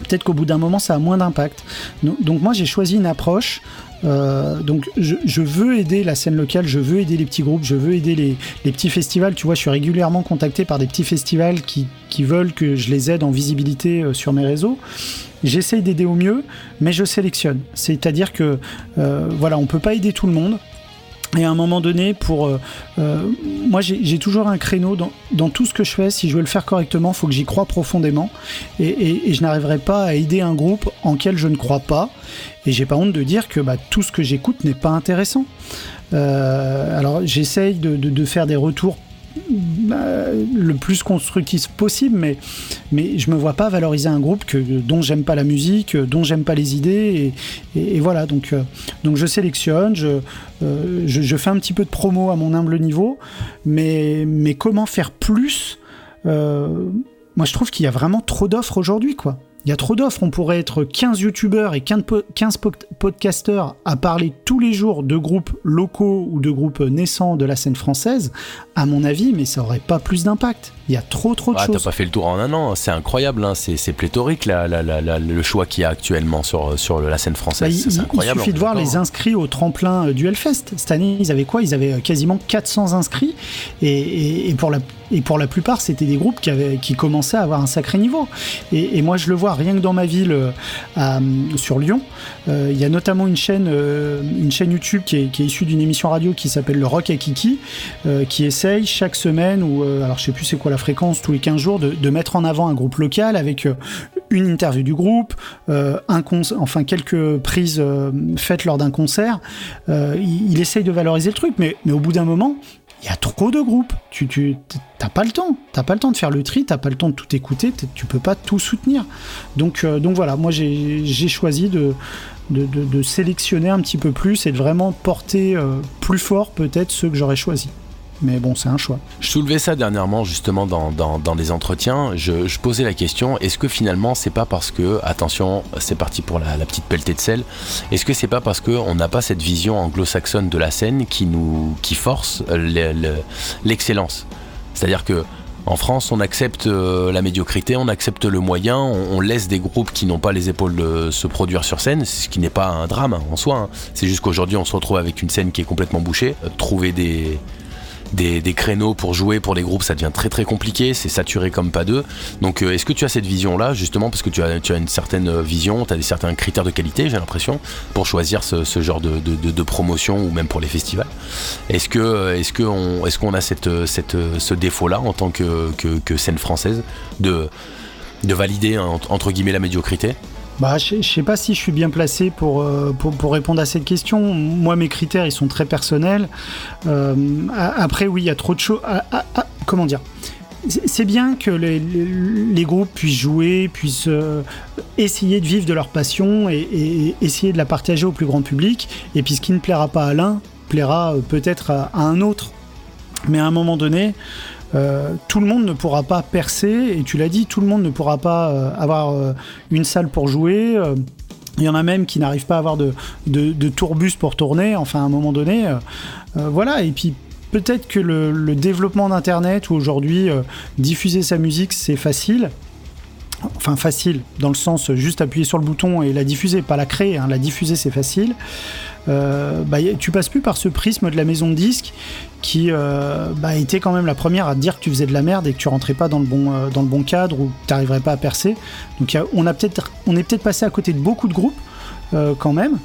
peut-être qu'au bout d'un moment ça a moins d'impact. Donc, moi j'ai choisi une approche. euh, donc je, veux aider la scène locale, je veux aider les petits groupes, je veux aider les, petits festivals. Tu vois, je suis régulièrement contacté par des petits festivals qui, qui veulent que je les aide en visibilité euh, sur mes réseaux. J'essaye d'aider au mieux, mais je sélectionne. C'est-à-dire que euh, voilà, on peut pas aider tout le monde. Et à un moment donné, pour euh, euh, moi, j'ai toujours un créneau dans, tout ce que je fais. Si je veux le faire correctement, faut que j'y croie profondément. Et, je n'arriverai pas à aider un groupe en quel je ne crois pas. Et j'ai pas honte de dire que bah, tout ce que j'écoute n'est pas intéressant. Euh, alors j'essaye de, faire des retours le plus constructif possible, mais, mais je me vois pas valoriser un groupe que, dont j'aime pas la musique, dont j'aime pas les idées, et, voilà. Donc, euh, donc je sélectionne, je, euh, je, fais un petit peu de promo à mon humble niveau, mais, mais comment faire plus Euh, Moi, je trouve qu'il y a vraiment trop d'offres aujourd'hui, quoi. Il y a trop d'offres. On pourrait être 15 youtubeurs et 15, po- 15 po- podcasteurs à parler tous les jours de groupes locaux ou de groupes naissants de la scène française. À mon avis, mais ça aurait pas plus d'impact. Il y a trop, trop de Ah, t'as choses. pas fait le tour en un an, c'est incroyable, hein, c'est pléthorique la- la- la- le choix qu'il y a actuellement sur, sur la scène Bah, française. il, c'est il- suffit de voir les inscrits au tremplin euh, du Hellfest. Cette année, ils avaient quoi? Ils avaient euh, quasiment 400 inscrits. Et, et- et pour, la, et pour la plupart, c'était des groupes qui, avaient, qui commençaient à avoir un sacré niveau. Et, et moi, je le vois rien que dans ma ville, euh, à, sur Lyon. Euh, Il y a notamment une chaîne, euh, une chaîne YouTube qui est, qui est issue d'une émission radio qui s'appelle Le Rock à Kiki, euh, qui essaye chaque semaine, ou euh, alors je sais plus c'est quoi la fréquence, tous les 15 jours, de, de mettre en avant un groupe local avec une interview du groupe, un enfin quelques prises faites lors d'un concert. Il, il essaye de valoriser le truc, mais, mais au bout d'un moment, il y a trop de groupes. Tu, tu pas le temps. T'as pas le temps de faire le tri. T'as pas le temps de tout écouter. Tu peux pas tout soutenir. Donc, euh, donc voilà. Moi, j'ai j'ai choisi de, de, de- de sélectionner un petit peu plus et de vraiment porter euh, plus fort peut-être ceux que j'aurais choisis. Mais bon, c'est un choix. Je soulevais ça dernièrement justement dans, dans, dans les entretiens. Je, posais la question est-ce que finalement c'est pas parce que, attention, c'est parti pour la, petite pelletée de sel, est-ce que c'est pas parce qu'on n'a pas cette vision anglo-saxonne de la scène qui nous qui force le- l'excellence? C'est-à-dire que en France, on accepte euh, la médiocrité, on accepte le moyen, on, on laisse des groupes qui n'ont pas les épaules de se produire sur scène, ce qui n'est pas un drame hein, en soi. hein. C'est juste qu'aujourd'hui, on se retrouve avec une scène qui est complètement bouchée. Euh, Trouver des, des, créneaux pour jouer pour les groupes, ça devient très très compliqué, c'est saturé comme pas deux. Donc euh, est-ce que tu as cette vision-là, justement, parce que tu as, une certaine euh, vision, tu as des certains critères de qualité, j'ai l'impression, pour choisir ce, genre de, promotion ou même pour les festivals? Est-ce que euh, est-ce qu'on a cette, cette, ce défaut-là en tant que, scène française de, de valider entre guillemets la médiocrité? Bah, je je sais pas si je suis bien placé pour, euh, pour, pour répondre à cette question. Moi, mes critères, ils sont très personnels. Euh, après, oui, il y a trop de choses. ah, ah, ah, comment dire? C'est bien que les, groupes puissent jouer, puissent euh, essayer de vivre de leur passion et, essayer de la partager au plus grand public. Et puis, ce qui ne plaira pas à l'un, plaira peut-être à un autre. Mais à un moment donné, euh, tout le monde ne pourra pas percer, et tu l'as dit, tout le monde ne pourra pas euh, avoir euh, une salle pour jouer. il y en a même qui n'arrivent pas à avoir de, de, tourbus pour tourner, enfin à un moment donné. voilà, et puis peut-être que le, développement d'Internet, où aujourd'hui diffuser sa musique c'est facile, enfin facile, dans le sens juste appuyer sur le bouton et la diffuser, pas la créer, hein, la diffuser c'est facile. Euh, bah, tu passes plus par ce prisme de la maison de disques qui euh, bah, était quand même la première à te dire que tu faisais de la merde et que tu rentrais pas dans le bon, euh, dans le bon cadre ou que tu n'arriverais pas à percer. Donc a- on, a on est peut-être passé à côté de beaucoup de groupes quand même.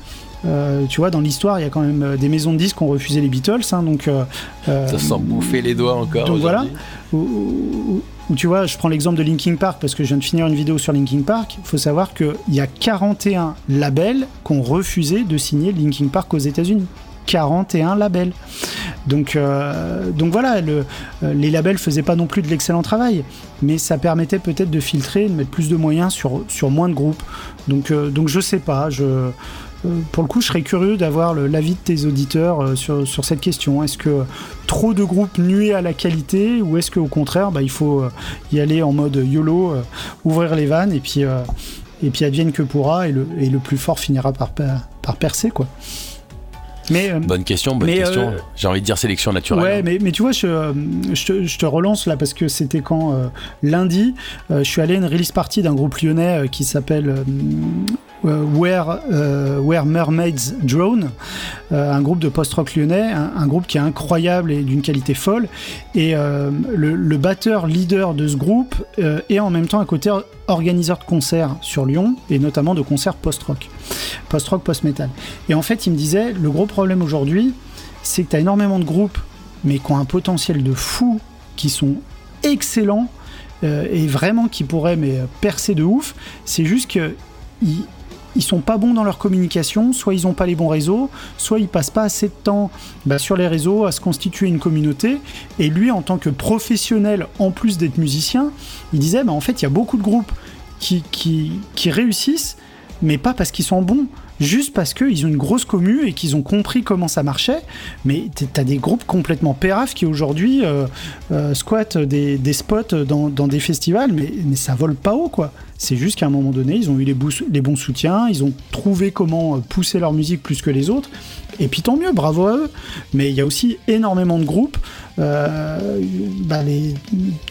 Euh, tu vois, dans l'histoire, il y a quand même des maisons de disques qui ont refusé les Beatles. hein, donc, euh, euh, Ça sent bouffer les doigts encore. donc voilà, où tu vois, je prends l'exemple de Linkin Park parce que je viens de finir une vidéo sur Linkin Park. Il faut savoir qu'il y a 41 labels qui ont refusé de signer Linkin Park aux États-Unis. 41 labels. Donc, euh, voilà, euh, les labels faisaient pas non plus de l'excellent travail, mais ça permettait peut-être de filtrer, de mettre plus de moyens sur, moins de groupes. Donc, euh, donc je sais pas, je, pour le coup, je serais curieux d'avoir l'avis de tes auditeurs euh, sur, sur cette question. Est-ce que trop de groupes nuit à la qualité ou est-ce qu'au contraire, bah, il faut euh, y aller en mode YOLO, euh, ouvrir les vannes et puis, euh, et puis advienne que pourra et le, et le plus fort finira par, par, percer quoi. Mais, euh, Bonne question, bonne Mais, question. euh, J'ai envie de dire sélection naturelle. Ouais, hein. mais, mais tu vois, je, euh, je, te, je te relance là parce que c'était quand euh, lundi, euh, je suis allé à une release party d'un groupe lyonnais euh, qui s'appelle euh, euh, Where, euh, Where Mermaids Drone, euh, un groupe de post-rock lyonnais, un, groupe qui est incroyable et d'une qualité folle. Et euh, le, batteur leader de ce groupe euh, est en même temps à côté organiseur de concerts sur Lyon et notamment de concerts post-rock, post-rock, post-metal. Et en fait, il me disait, le gros problème aujourd'hui, c'est que tu as énormément de groupes, mais qui ont un potentiel de fou, qui sont excellents euh, et vraiment qui pourraient mais, euh, percer de ouf. C'est juste que ils sont pas bons dans leur communication, soit ils ont pas les bons réseaux, soit ils passent pas assez de temps bah, sur les réseaux à se constituer une communauté. Et lui, en tant que professionnel, en plus d'être musicien, il disait bah, en fait, il y a beaucoup de groupes qui, qui réussissent, mais pas parce qu'ils sont bons, juste parce qu'ils ont une grosse commu et qu'ils ont compris comment ça marchait. Mais t'as des groupes complètement péraf qui aujourd'hui euh, euh, squattent des, spots dans, des festivals, mais, ça vole pas haut quoi. C'est juste qu'à un moment donné, ils ont eu les, bons soutiens, ils ont trouvé comment euh, pousser leur musique plus que les autres. Et puis tant mieux, bravo à eux. Mais il y a aussi énormément de groupes bah,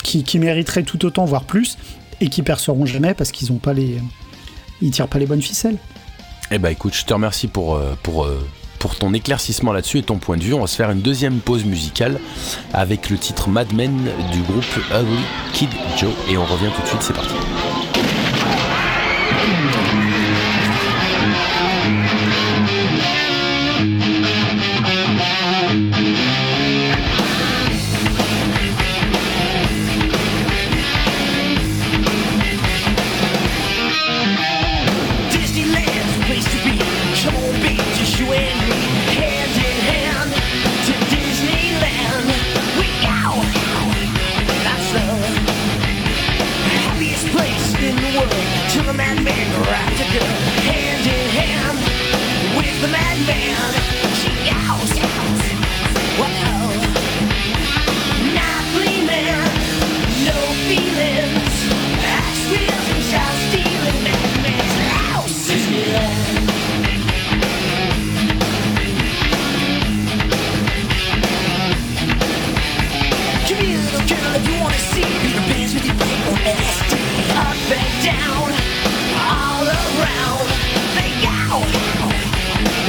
qui, mériteraient tout autant, voire plus, et qui perceront jamais parce qu'ils ont pas les, ils tirent pas les bonnes ficelles. Eh bah écoute, je te remercie pour, euh, euh, pour ton éclaircissement là-dessus et ton point de vue. On va se faire une deuxième pause musicale avec le titre Mad Men du groupe Ugly Kid Joe et on revient tout de suite, c'est parti.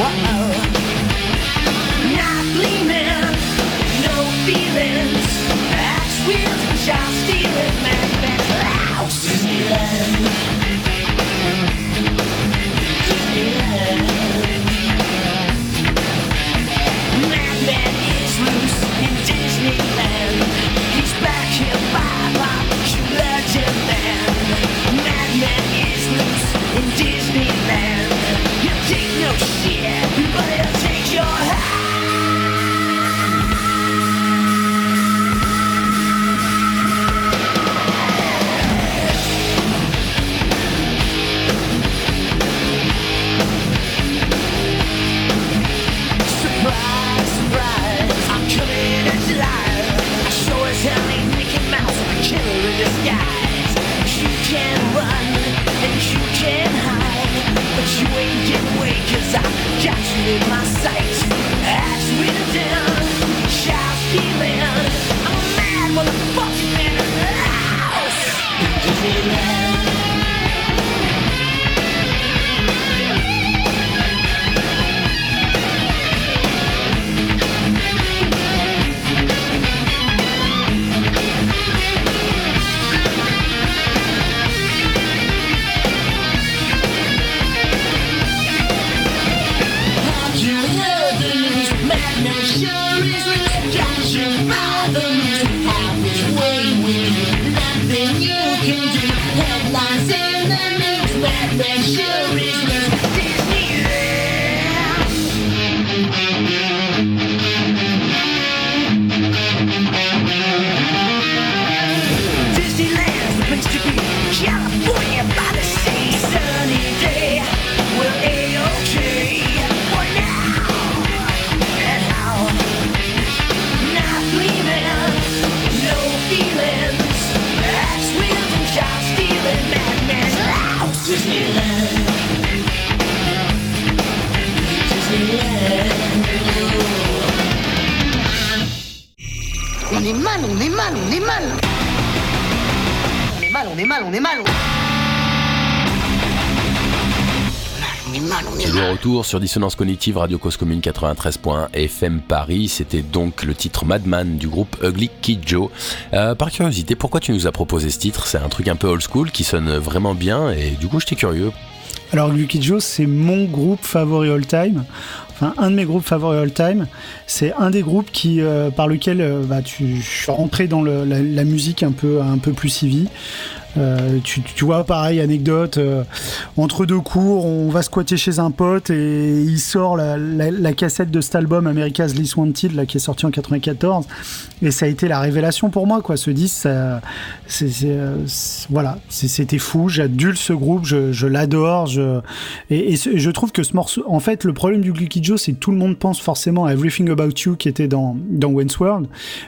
Whoa. on est mal, on est mal. On est mal, on est mal, on est mal. De retour sur Dissonance Cognitive, Radio Cause Commune 93.1 FM Paris. C'était donc le titre Madman du groupe Ugly Kid Joe. Euh, par curiosité, pourquoi tu nous as proposé ce titre? C'est un truc un peu old school qui sonne vraiment bien et du coup j'étais curieux. Alors Ugly Kid Joe, c'est mon groupe favori all time. Un de mes groupes favoris all time. C'est un des groupes qui, euh, par lequel euh, bah, tu, je suis rentré dans la, musique un peu, un peu plus civi. Euh, tu, tu vois, pareil, anecdote, euh, entre deux cours, on va squatter chez un pote et il sort la, la- la cassette de cet album America's Least Wanted, là, qui est sorti en 94. Et ça a été la révélation pour moi, quoi. Ce disque, ça- c'est, c'est, euh, c'est- voilà, c'était fou. J'adule ce groupe, je, je l'adore. Je, et, et je trouve que ce morceau, en fait, le problème du Glicky Joe, c'est que tout le monde pense forcément à Everything About You qui était dans, dans Wayne's.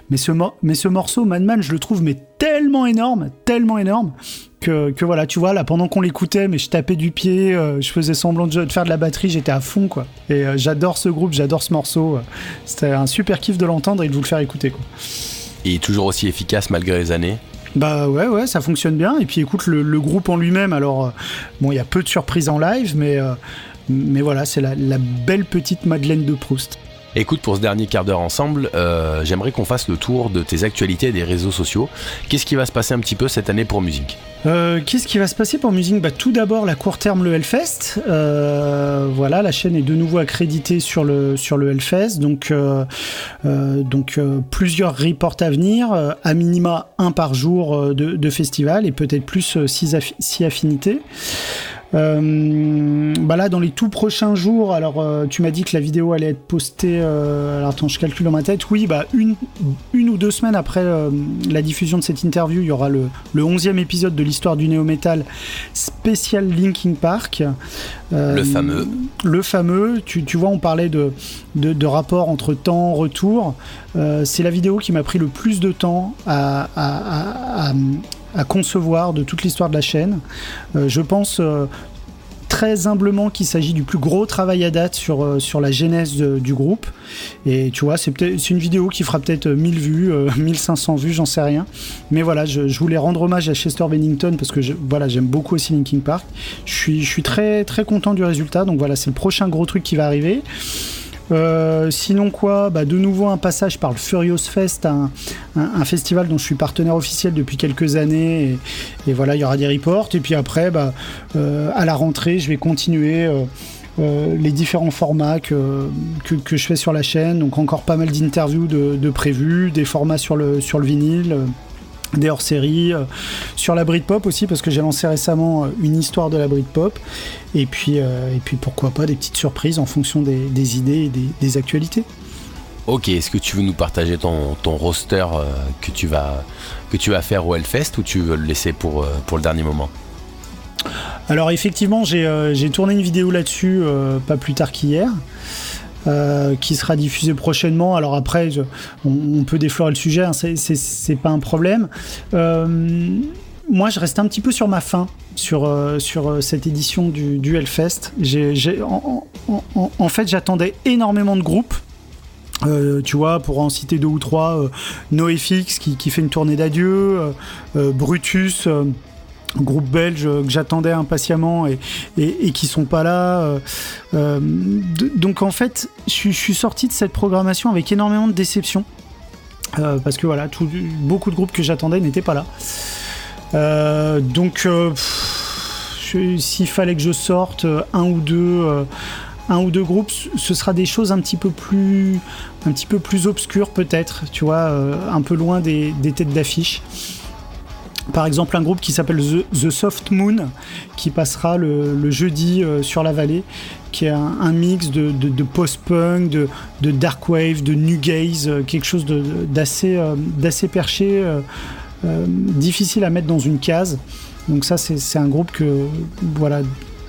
Mais ce, mais ce morceau, Madman, je le trouve mais tellement énorme, tellement énorme. Que, que voilà, tu vois, là, pendant qu'on l'écoutait, mais je tapais du pied, euh, je faisais semblant de, de faire de la batterie, j'étais à fond, quoi. Et euh, j'adore ce groupe, j'adore ce morceau. euh. C'était un super kiff de l'entendre et de vous le faire écouter, quoi. Et toujours aussi efficace malgré les années? Bah ouais, ouais, ça fonctionne bien. Et puis écoute, le, le groupe en lui-même, alors, euh, bon, il y a peu de surprises en live, mais, euh, mais voilà, c'est la, la belle petite Madeleine de Proust. Écoute, pour ce dernier quart d'heure ensemble, euh, j'aimerais qu'on fasse le tour de tes actualités et des réseaux sociaux. Qu'est-ce qui va se passer un petit peu cette année pour musique? Euh, Qu'est-ce qui va se passer pour Musique? Bah, Tout d'abord, la court terme, le Hellfest. Euh, voilà, la chaîne est de nouveau accréditée sur le, sur le Hellfest. Donc, euh, donc plusieurs reports à venir, à minima un par jour de, festival et peut-être plus six, six affinités. Euh, bah là, dans les tout prochains jours, alors euh, tu m'as dit que la vidéo allait être postée. euh, alors attends, je calcule dans ma tête. Oui, bah une, une ou deux semaines après la diffusion de cette interview, il y aura le, le 11e épisode de l'histoire du néo-metal spécial Linkin Park. Le fameux. Le fameux. Tu, tu vois, on parlait de, de, de rapport entre temps, retour. Euh, C'est la vidéo qui m'a pris le plus de temps à, à- à- à- concevoir de toute l'histoire de la chaîne. Euh, je pense euh, très humblement qu'il s'agit du plus gros travail à date sur, euh, sur la genèse du groupe. Et tu vois, c'est peut-être une vidéo qui fera peut-être 1000 vues, euh, [LAUGHS] 1500 vues, j'en sais rien. Mais voilà, je, voulais rendre hommage à Chester Bennington parce que voilà, j'aime beaucoup aussi Linkin Park. Je suis, je suis très très content du résultat. Donc voilà, c'est le prochain gros truc qui va arriver. Euh, sinon quoi, bah, de nouveau un passage par le Furious Fest, un, festival dont je suis partenaire officiel depuis quelques années. Et, voilà, il y aura des reports. Et puis après, bah, euh, à la rentrée, je vais continuer. euh, les différents formats que, je fais sur la chaîne, donc encore pas mal d'interviews de, de prévues, des formats sur le, vinyle, des hors-séries, euh, sur la Britpop aussi, parce que j'ai lancé récemment euh, une histoire de la Britpop, et puis, euh, et puis pourquoi pas des petites surprises en fonction des, des idées et des, des actualités. Ok, est-ce que tu veux nous partager ton, ton roster euh, que, tu vas, que tu vas faire au Hellfest ou tu veux le laisser pour, pour le dernier moment? Alors effectivement, j'ai j'ai tourné une vidéo là-dessus pas plus tard qu'hier. Euh, qui sera diffusée prochainement. Alors après, on, peut déflorer le sujet, hein, c'est- pas un problème. Euh, moi, je reste un petit peu sur ma faim sur, euh, cette édition du, Hellfest. En, fait, j'attendais énormément de groupes. Tu vois, pour en citer deux ou trois, euh, NoFX qui, fait une tournée d'adieu, Brutus, euh, groupe belge euh, que j'attendais impatiemment et, qui sont pas là. euh, euh, donc en fait, je, suis- sorti de cette programmation avec énormément de déception. Euh, parce que voilà, beaucoup de groupes que j'attendais n'étaient pas là. Donc, s'il fallait que je sorte un ou deux, un ou deux groupes, ce- sera des choses un petit peu plus, un petit peu plus obscures peut-être, tu vois, un peu loin des, des têtes d'affiche. Par exemple, un groupe qui s'appelle The, Soft Moon, qui passera le, jeudi euh, sur la vallée, qui est un, mix de, post-punk, de, dark wave, de new gaze, euh, quelque chose euh, d'assez perché, difficile à mettre dans une case. Donc ça, c'est un groupe que,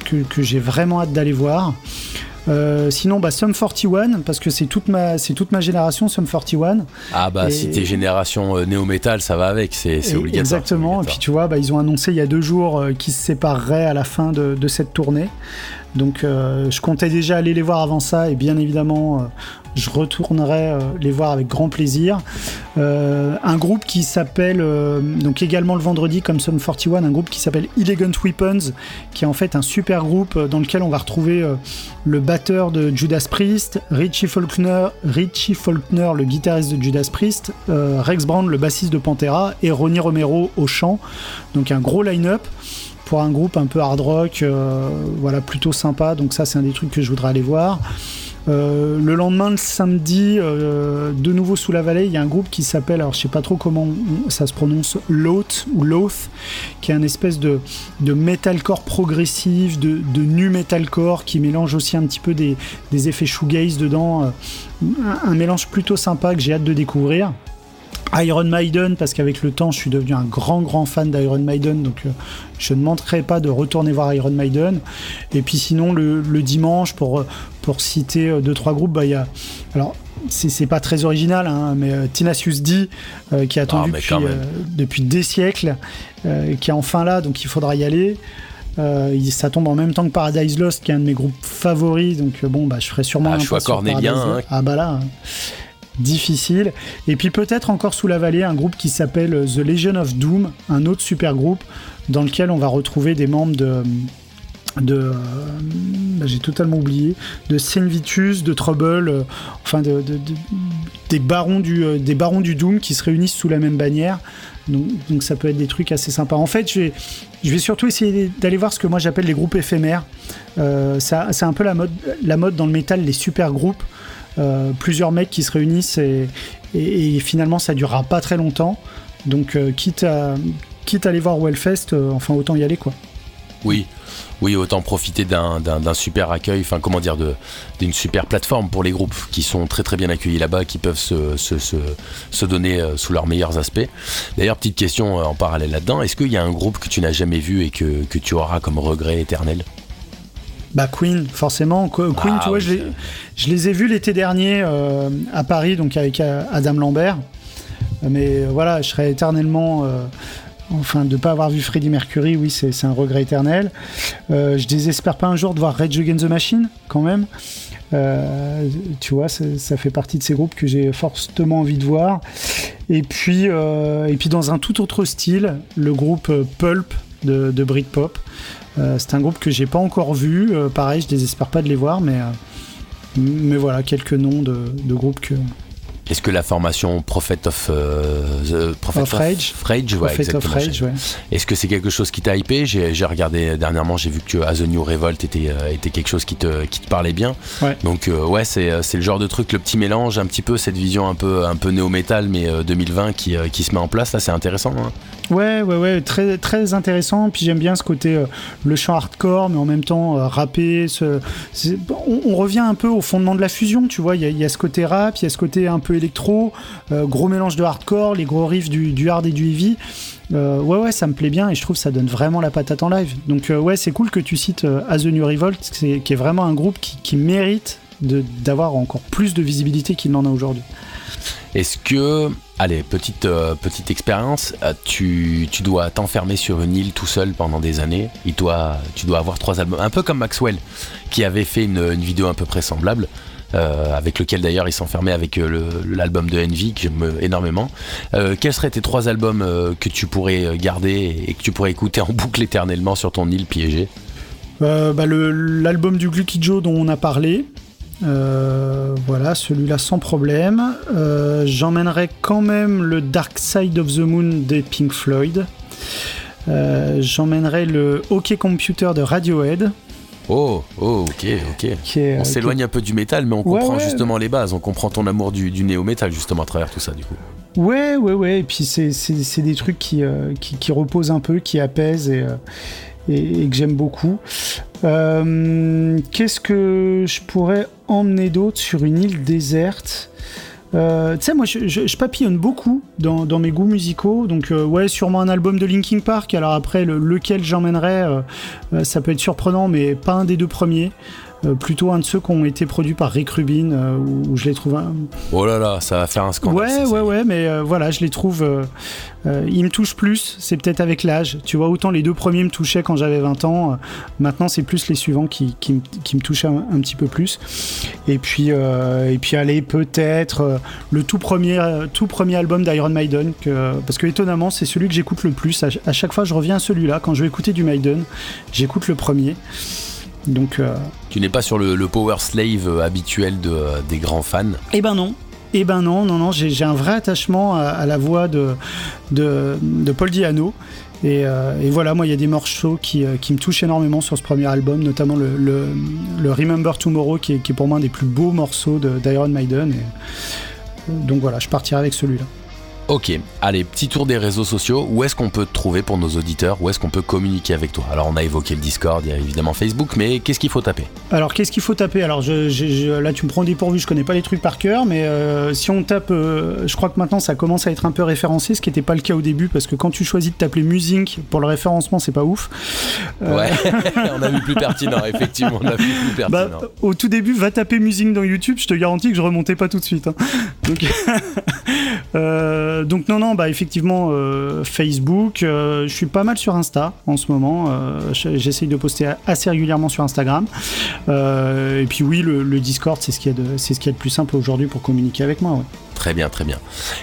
que j'ai vraiment hâte d'aller voir. Euh, sinon, bah, Sum 41, parce que c'est toute ma, c'est toute ma génération, Sum 41. Ah bah Et- si t'es génération euh, néo-metal, ça va avec, c'est obligatoire. Exactement. Et puis tu vois, bah, ils ont annoncé il y a deux jours euh, qu'ils se sépareraient à la fin de, de cette tournée. Donc je comptais déjà aller les voir avant ça et bien évidemment je retournerai euh, les voir avec grand plaisir. Euh, un groupe qui s'appelle, euh, donc également le vendredi comme Sum 41, un groupe qui s'appelle Elegant Weapons, qui est en fait un super groupe dans lequel on va retrouver le batteur de Judas Priest, Richie Faulkner, Richie Faulkner le guitariste de Judas Priest, Rex Brown le bassiste de Pantera et Ronnie Romero au chant. Donc un gros line-up pour un groupe un peu hard rock, voilà plutôt sympa. Donc ça c'est un des trucs que je voudrais aller voir. Euh, le lendemain, le samedi, euh, de nouveau sous la vallée, il y a un groupe qui s'appelle, alors je sais pas trop comment ça se prononce, Loth ou Loth, qui est un espèce de, de metalcore progressif, de, de nu metalcore qui mélange aussi un petit peu des, des effets shoegaze dedans. euh, un, un mélange plutôt sympa que j'ai hâte de découvrir. Iron Maiden, parce qu'avec le temps, je suis devenu un grand, grand fan d'Iron Maiden, donc euh, je ne manquerai pas de retourner voir Iron Maiden. Et puis sinon, le, le dimanche, pour, euh, pour citer euh, deux, trois groupes, bah, il y a. Alors, c'est c'est pas très original, hein, mais euh, Tenacious D, euh, qui a attendu Ah, mais depuis, euh, depuis des siècles, euh, qui est enfin là, donc il faudra y aller. Euh, ça tombe en même temps que Paradise Lost, qui est un de mes groupes favoris, donc bon, bah, je ferai sûrement Ah, un choix cornélien, hein. Ah bah là, hein difficile. Et puis peut-être encore sous la vallée, un groupe qui s'appelle The Legion of Doom, un autre super groupe dans lequel on va retrouver des membres de. euh, bah, j'ai totalement oublié de Saint Vitus, de Trouble, euh, enfin de, de- de- des barons du euh, des barons du Doom qui se réunissent sous la même bannière. Donc, ça peut être des trucs assez sympas. En fait, je vais, surtout essayer d'aller voir ce que moi j'appelle les groupes éphémères. Euh, c'est un peu la mode, la mode dans le métal, les super groupes. Euh, plusieurs mecs qui se réunissent et, finalement ça durera pas très longtemps. Donc euh, quitte à quitte aller voir Wellfest, euh, enfin autant y aller quoi. Oui, oui, autant profiter d'un- super accueil, enfin comment dire, d'une super plateforme pour les groupes qui sont très très bien accueillis là-bas, qui peuvent se, donner sous leurs meilleurs aspects. D'ailleurs, petite question en parallèle là-dedans, est-ce qu'il y a un groupe que tu n'as jamais vu et que tu auras comme regret éternel? Bah Queen, forcément. Qu- Queen, Ah, tu vois, oui, je, les, je les ai vus l'été dernier euh, à Paris, donc avec euh, Adam Lambert. Mais euh, voilà, je serais éternellement. euh, enfin, de ne pas avoir vu Freddie Mercury, oui, c'est un regret éternel. Euh, je désespère pas un jour de voir Rage Against the Machine, quand même. Euh, tu vois, ça, ça fait partie de ces groupes que j'ai fortement envie de voir. Et puis, euh, et puis dans un tout autre style, le groupe Pulp de, Britpop. Euh, c'est un groupe que j'ai pas encore vu. Euh, pareil, je désespère pas de les voir, mais, euh, mais voilà, quelques noms de, de groupes que. Est-ce que la formation Prophet of, euh, the Prophet Of Rage. Rage, ouais, ouais. Est-ce que c'est quelque chose qui t'a hypé? J'ai regardé dernièrement, j'ai vu que As the New Revolt était, euh, était quelque chose qui te, qui te parlait bien. Ouais. Donc euh, ouais, c'est euh, c'est le genre de truc, le petit mélange, un petit peu cette vision un peu, un peu néo-metal, mais euh, 2020 qui, euh, qui se met en place. Là, c'est intéressant. hein. Ouais, ouais, ouais, très, très intéressant. Puis j'aime bien ce côté, le chant hardcore, mais en même temps rappé. Ce, on, on revient un peu au fondement de la fusion, tu vois. Il y, a- il y a ce côté rap, il y a ce côté un peu électro, euh, gros mélange de hardcore, les gros riffs du, du hard et du heavy. Euh, ouais, ouais, ça me plaît bien et je trouve que ça donne vraiment la patate en live. Donc, euh, ouais, c'est cool que tu cites euh, As New Revolt, c'est- qui est vraiment un groupe qui, qui mérite d'avoir encore plus de visibilité qu'il n'en a aujourd'hui. Est-ce que, allez, petite, petite expérience, tu, tu dois t'enfermer sur une île tout seul pendant des années. Il doit, tu dois avoir trois albums, un peu comme Maxwell, qui avait fait une, une vidéo à peu près semblable. Euh, avec lequel d'ailleurs il s'enfermait avec euh, l'album de Envy que j'aime énormément. Euh, quels seraient tes trois albums que tu pourrais garder et que tu pourrais écouter en [LAUGHS] boucle éternellement sur ton île piégée? Bah, L'album du Glucky Joe dont on a parlé. Voilà, celui-là sans problème. J'emmènerai quand même le Dark Side of the Moon des Pink Floyd. J'emmènerai le OK Computer de Radiohead. Oh, oh, ok, ok. Qui est, On s'éloigne un peu du métal, mais on Ouais, comprend ouais. justement les bases. On comprend ton amour du, du néo-métal justement à travers tout ça, du coup. Ouais, ouais, ouais. Et puis c'est- des trucs qui, euh, qui, qui reposent un peu, qui apaisent et, euh, et, et que j'aime beaucoup. Euh, Qu'est-ce que je pourrais emmener d'autre sur une île déserte? Euh, tu sais, moi, je, papillonne beaucoup dans, mes goûts musicaux. Donc, euh, ouais, sûrement un album de Linkin Park. Alors après, le- lequel j'emmènerais, euh, euh, ça peut être surprenant, mais pas un des deux premiers. Euh, plutôt un de ceux qui ont été produits par Rick Rubin, euh, où, où je les trouve. un- Oh là là, ça va faire un scandale. Ouais, ça, ouais, ouais, mais euh, voilà, je les trouve. ils me touchent plus, c'est peut-être avec l'âge. Tu vois, autant les deux premiers me touchaient quand j'avais 20 ans, maintenant c'est plus les suivants qui, qui, me- qui me touchent un, un petit peu plus. Et puis, et puis allez, peut-être le tout premier, tout premier album d'Iron Maiden, que, parce que étonnamment, c'est celui que j'écoute le plus. À, à chaque fois, je reviens à celui-là. Quand je vais écouter du Maiden, j'écoute le premier. Donc, euh, Tu n'es pas sur le, le power slave euh, habituel de, euh, des grands fans? Eh ben non. Eh ben non, non, non, j'ai un vrai attachement à, à la voix de, de, de Paul Diano. Et, euh, et voilà, moi, il y a des morceaux qui, qui me touchent énormément sur ce premier album, notamment le, le, le Remember Tomorrow, qui est, qui est pour moi un des plus beaux morceaux de- d'Iron Maiden. Et, donc voilà, je partirai avec celui-là. Ok, allez, petit tour des réseaux sociaux. Où est-ce qu'on peut te trouver pour nos auditeurs? Où est-ce qu'on peut communiquer avec toi? Alors, on a évoqué le Discord, il y a évidemment Facebook, mais qu'est-ce qu'il faut taper? Alors, qu'est-ce qu'il faut taper? Alors, je, je- je- là, tu me prends au dépourvu, je connais pas les trucs par cœur, mais euh, si on tape, euh, je crois que maintenant ça commence à être un peu référencé, ce qui n'était pas le cas au début, parce que quand tu choisis de t'appeler Music pour le référencement, c'est pas ouf. Euh, Ouais, [LAUGHS] [LAUGHS] on a vu plus pertinent, effectivement, on a vu plus Bah, pertinent. au tout début, va taper musique dans YouTube, je te garantis que je remontais pas tout de suite. hein. Donc, [LAUGHS] euh, donc non, non, bah effectivement, euh, Facebook, euh, je suis pas mal sur Insta en ce moment, je- j'essaye de poster assez régulièrement sur Instagram. Et puis oui, le, Discord, c'est ce qu'il y a de, c'est ce plus simple aujourd'hui pour communiquer avec moi. Très bien, très bien.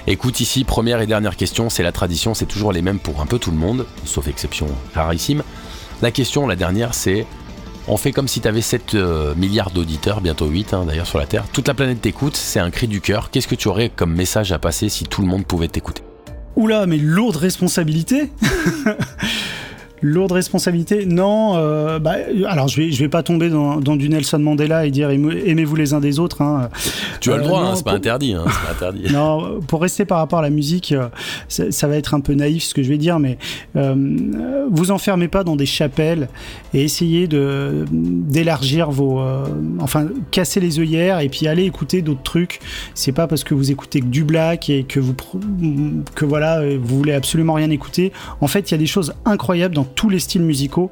Écoute ici, première et dernière question, c'est la tradition, c'est toujours les mêmes pour un peu tout le monde, sauf exception rarissime. La question, la dernière, c'est on fait comme si tu avais 7 euh, milliards d'auditeurs, bientôt 8 hein, d'ailleurs sur la Terre. Toute la planète t'écoute, c'est un cri du cœur. Qu'est-ce que tu aurais comme message à passer si tout le monde pouvait t'écouter? Oula, mais lourde responsabilité [LAUGHS] Lourde responsabilité Non, euh, bah, alors je vais, je vais pas tomber dans, dans du Nelson Mandela et dire aimez- aimez-vous les uns des autres. hein. Tu as le Euh, droit, non, hein, c'est pas pour- interdit. hein, pas interdit. [LAUGHS] Non, pour rester par rapport à la musique, euh, ça, ça va être un peu naïf ce que je vais dire, mais euh, vous enfermez pas dans des chapelles et essayez de d'élargir vos, euh, enfin, casser les œillères et puis aller écouter d'autres trucs. C'est pas parce que vous écoutez que du black et que vous que voilà, vous voulez absolument rien écouter. En fait, il y a des choses incroyables dans tous les styles musicaux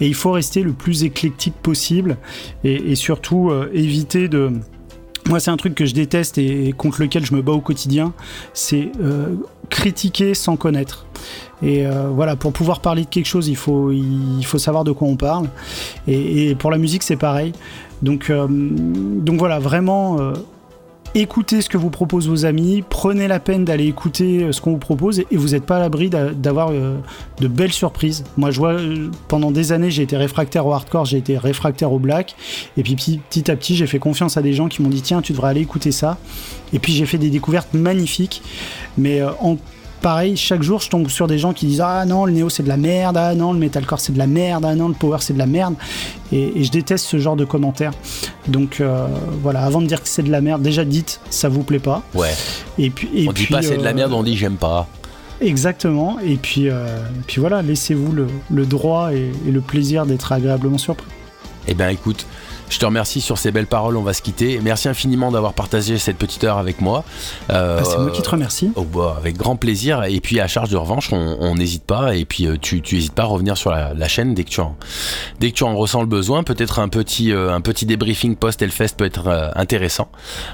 et il faut rester le plus éclectique possible et, surtout euh, éviter de moi, c'est un truc que je déteste et contre lequel je me bats au quotidien, c'est euh, critiquer sans connaître. Et euh, voilà, pour pouvoir parler de quelque chose, il faut, il faut savoir de quoi on parle. Et, pour la musique, c'est pareil. Donc, donc voilà, vraiment, écoutez ce que vous proposent vos amis, prenez la peine d'aller écouter euh, ce qu'on vous propose et, vous n'êtes pas à l'abri d'a- d'avoir euh, de belles surprises. Moi, je vois, euh, pendant des années, j'ai été réfractaire au hardcore, j'ai été réfractaire au black. Et puis petit, à petit, j'ai fait confiance à des gens qui m'ont dit tiens, tu devrais aller écouter ça. Et puis j'ai fait des découvertes magnifiques. Mais en pareil, chaque jour, je tombe sur des gens qui disent ah non, le néo c'est de la merde, ah non, le metalcore c'est de la merde, ah non, le power c'est de la merde. Et, et je déteste ce genre de commentaires. Donc euh, voilà, avant de dire que c'est de la merde, déjà dites ça vous plaît pas. Ouais, Et puis et on dit pas c'est de la euh, merde, on dit j'aime pas. Exactement. Et puis euh, et puis voilà, laissez-vous le, le droit et, et le plaisir d'être agréablement surpris. Eh bien écoute, je te remercie sur ces belles paroles, on va se quitter. Merci infiniment d'avoir partagé cette petite heure avec moi. Euh, Ah, c'est moi qui te remercie. Oh bah, avec grand plaisir. Et puis à charge de revanche, on n'hésite pas. Et puis euh, tu, tu hésites pas à revenir sur la, la chaîne dès que tu en, dès que tu en ressens le besoin. Peut-être un petit, euh, un petit débriefing post Hellfest peut être euh, intéressant.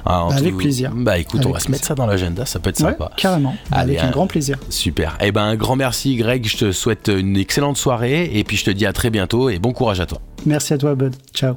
Ah, Avec tout- plaisir. Bah écoute, on va se mettre ça dans l'agenda, ça peut être Ouais, sympa. carrément. Allez, Avec un grand plaisir. Super. Eh ben un grand merci Greg, je te souhaite une excellente soirée et puis je te dis à très bientôt et bon courage à toi. Merci à toi, Bud. Ciao.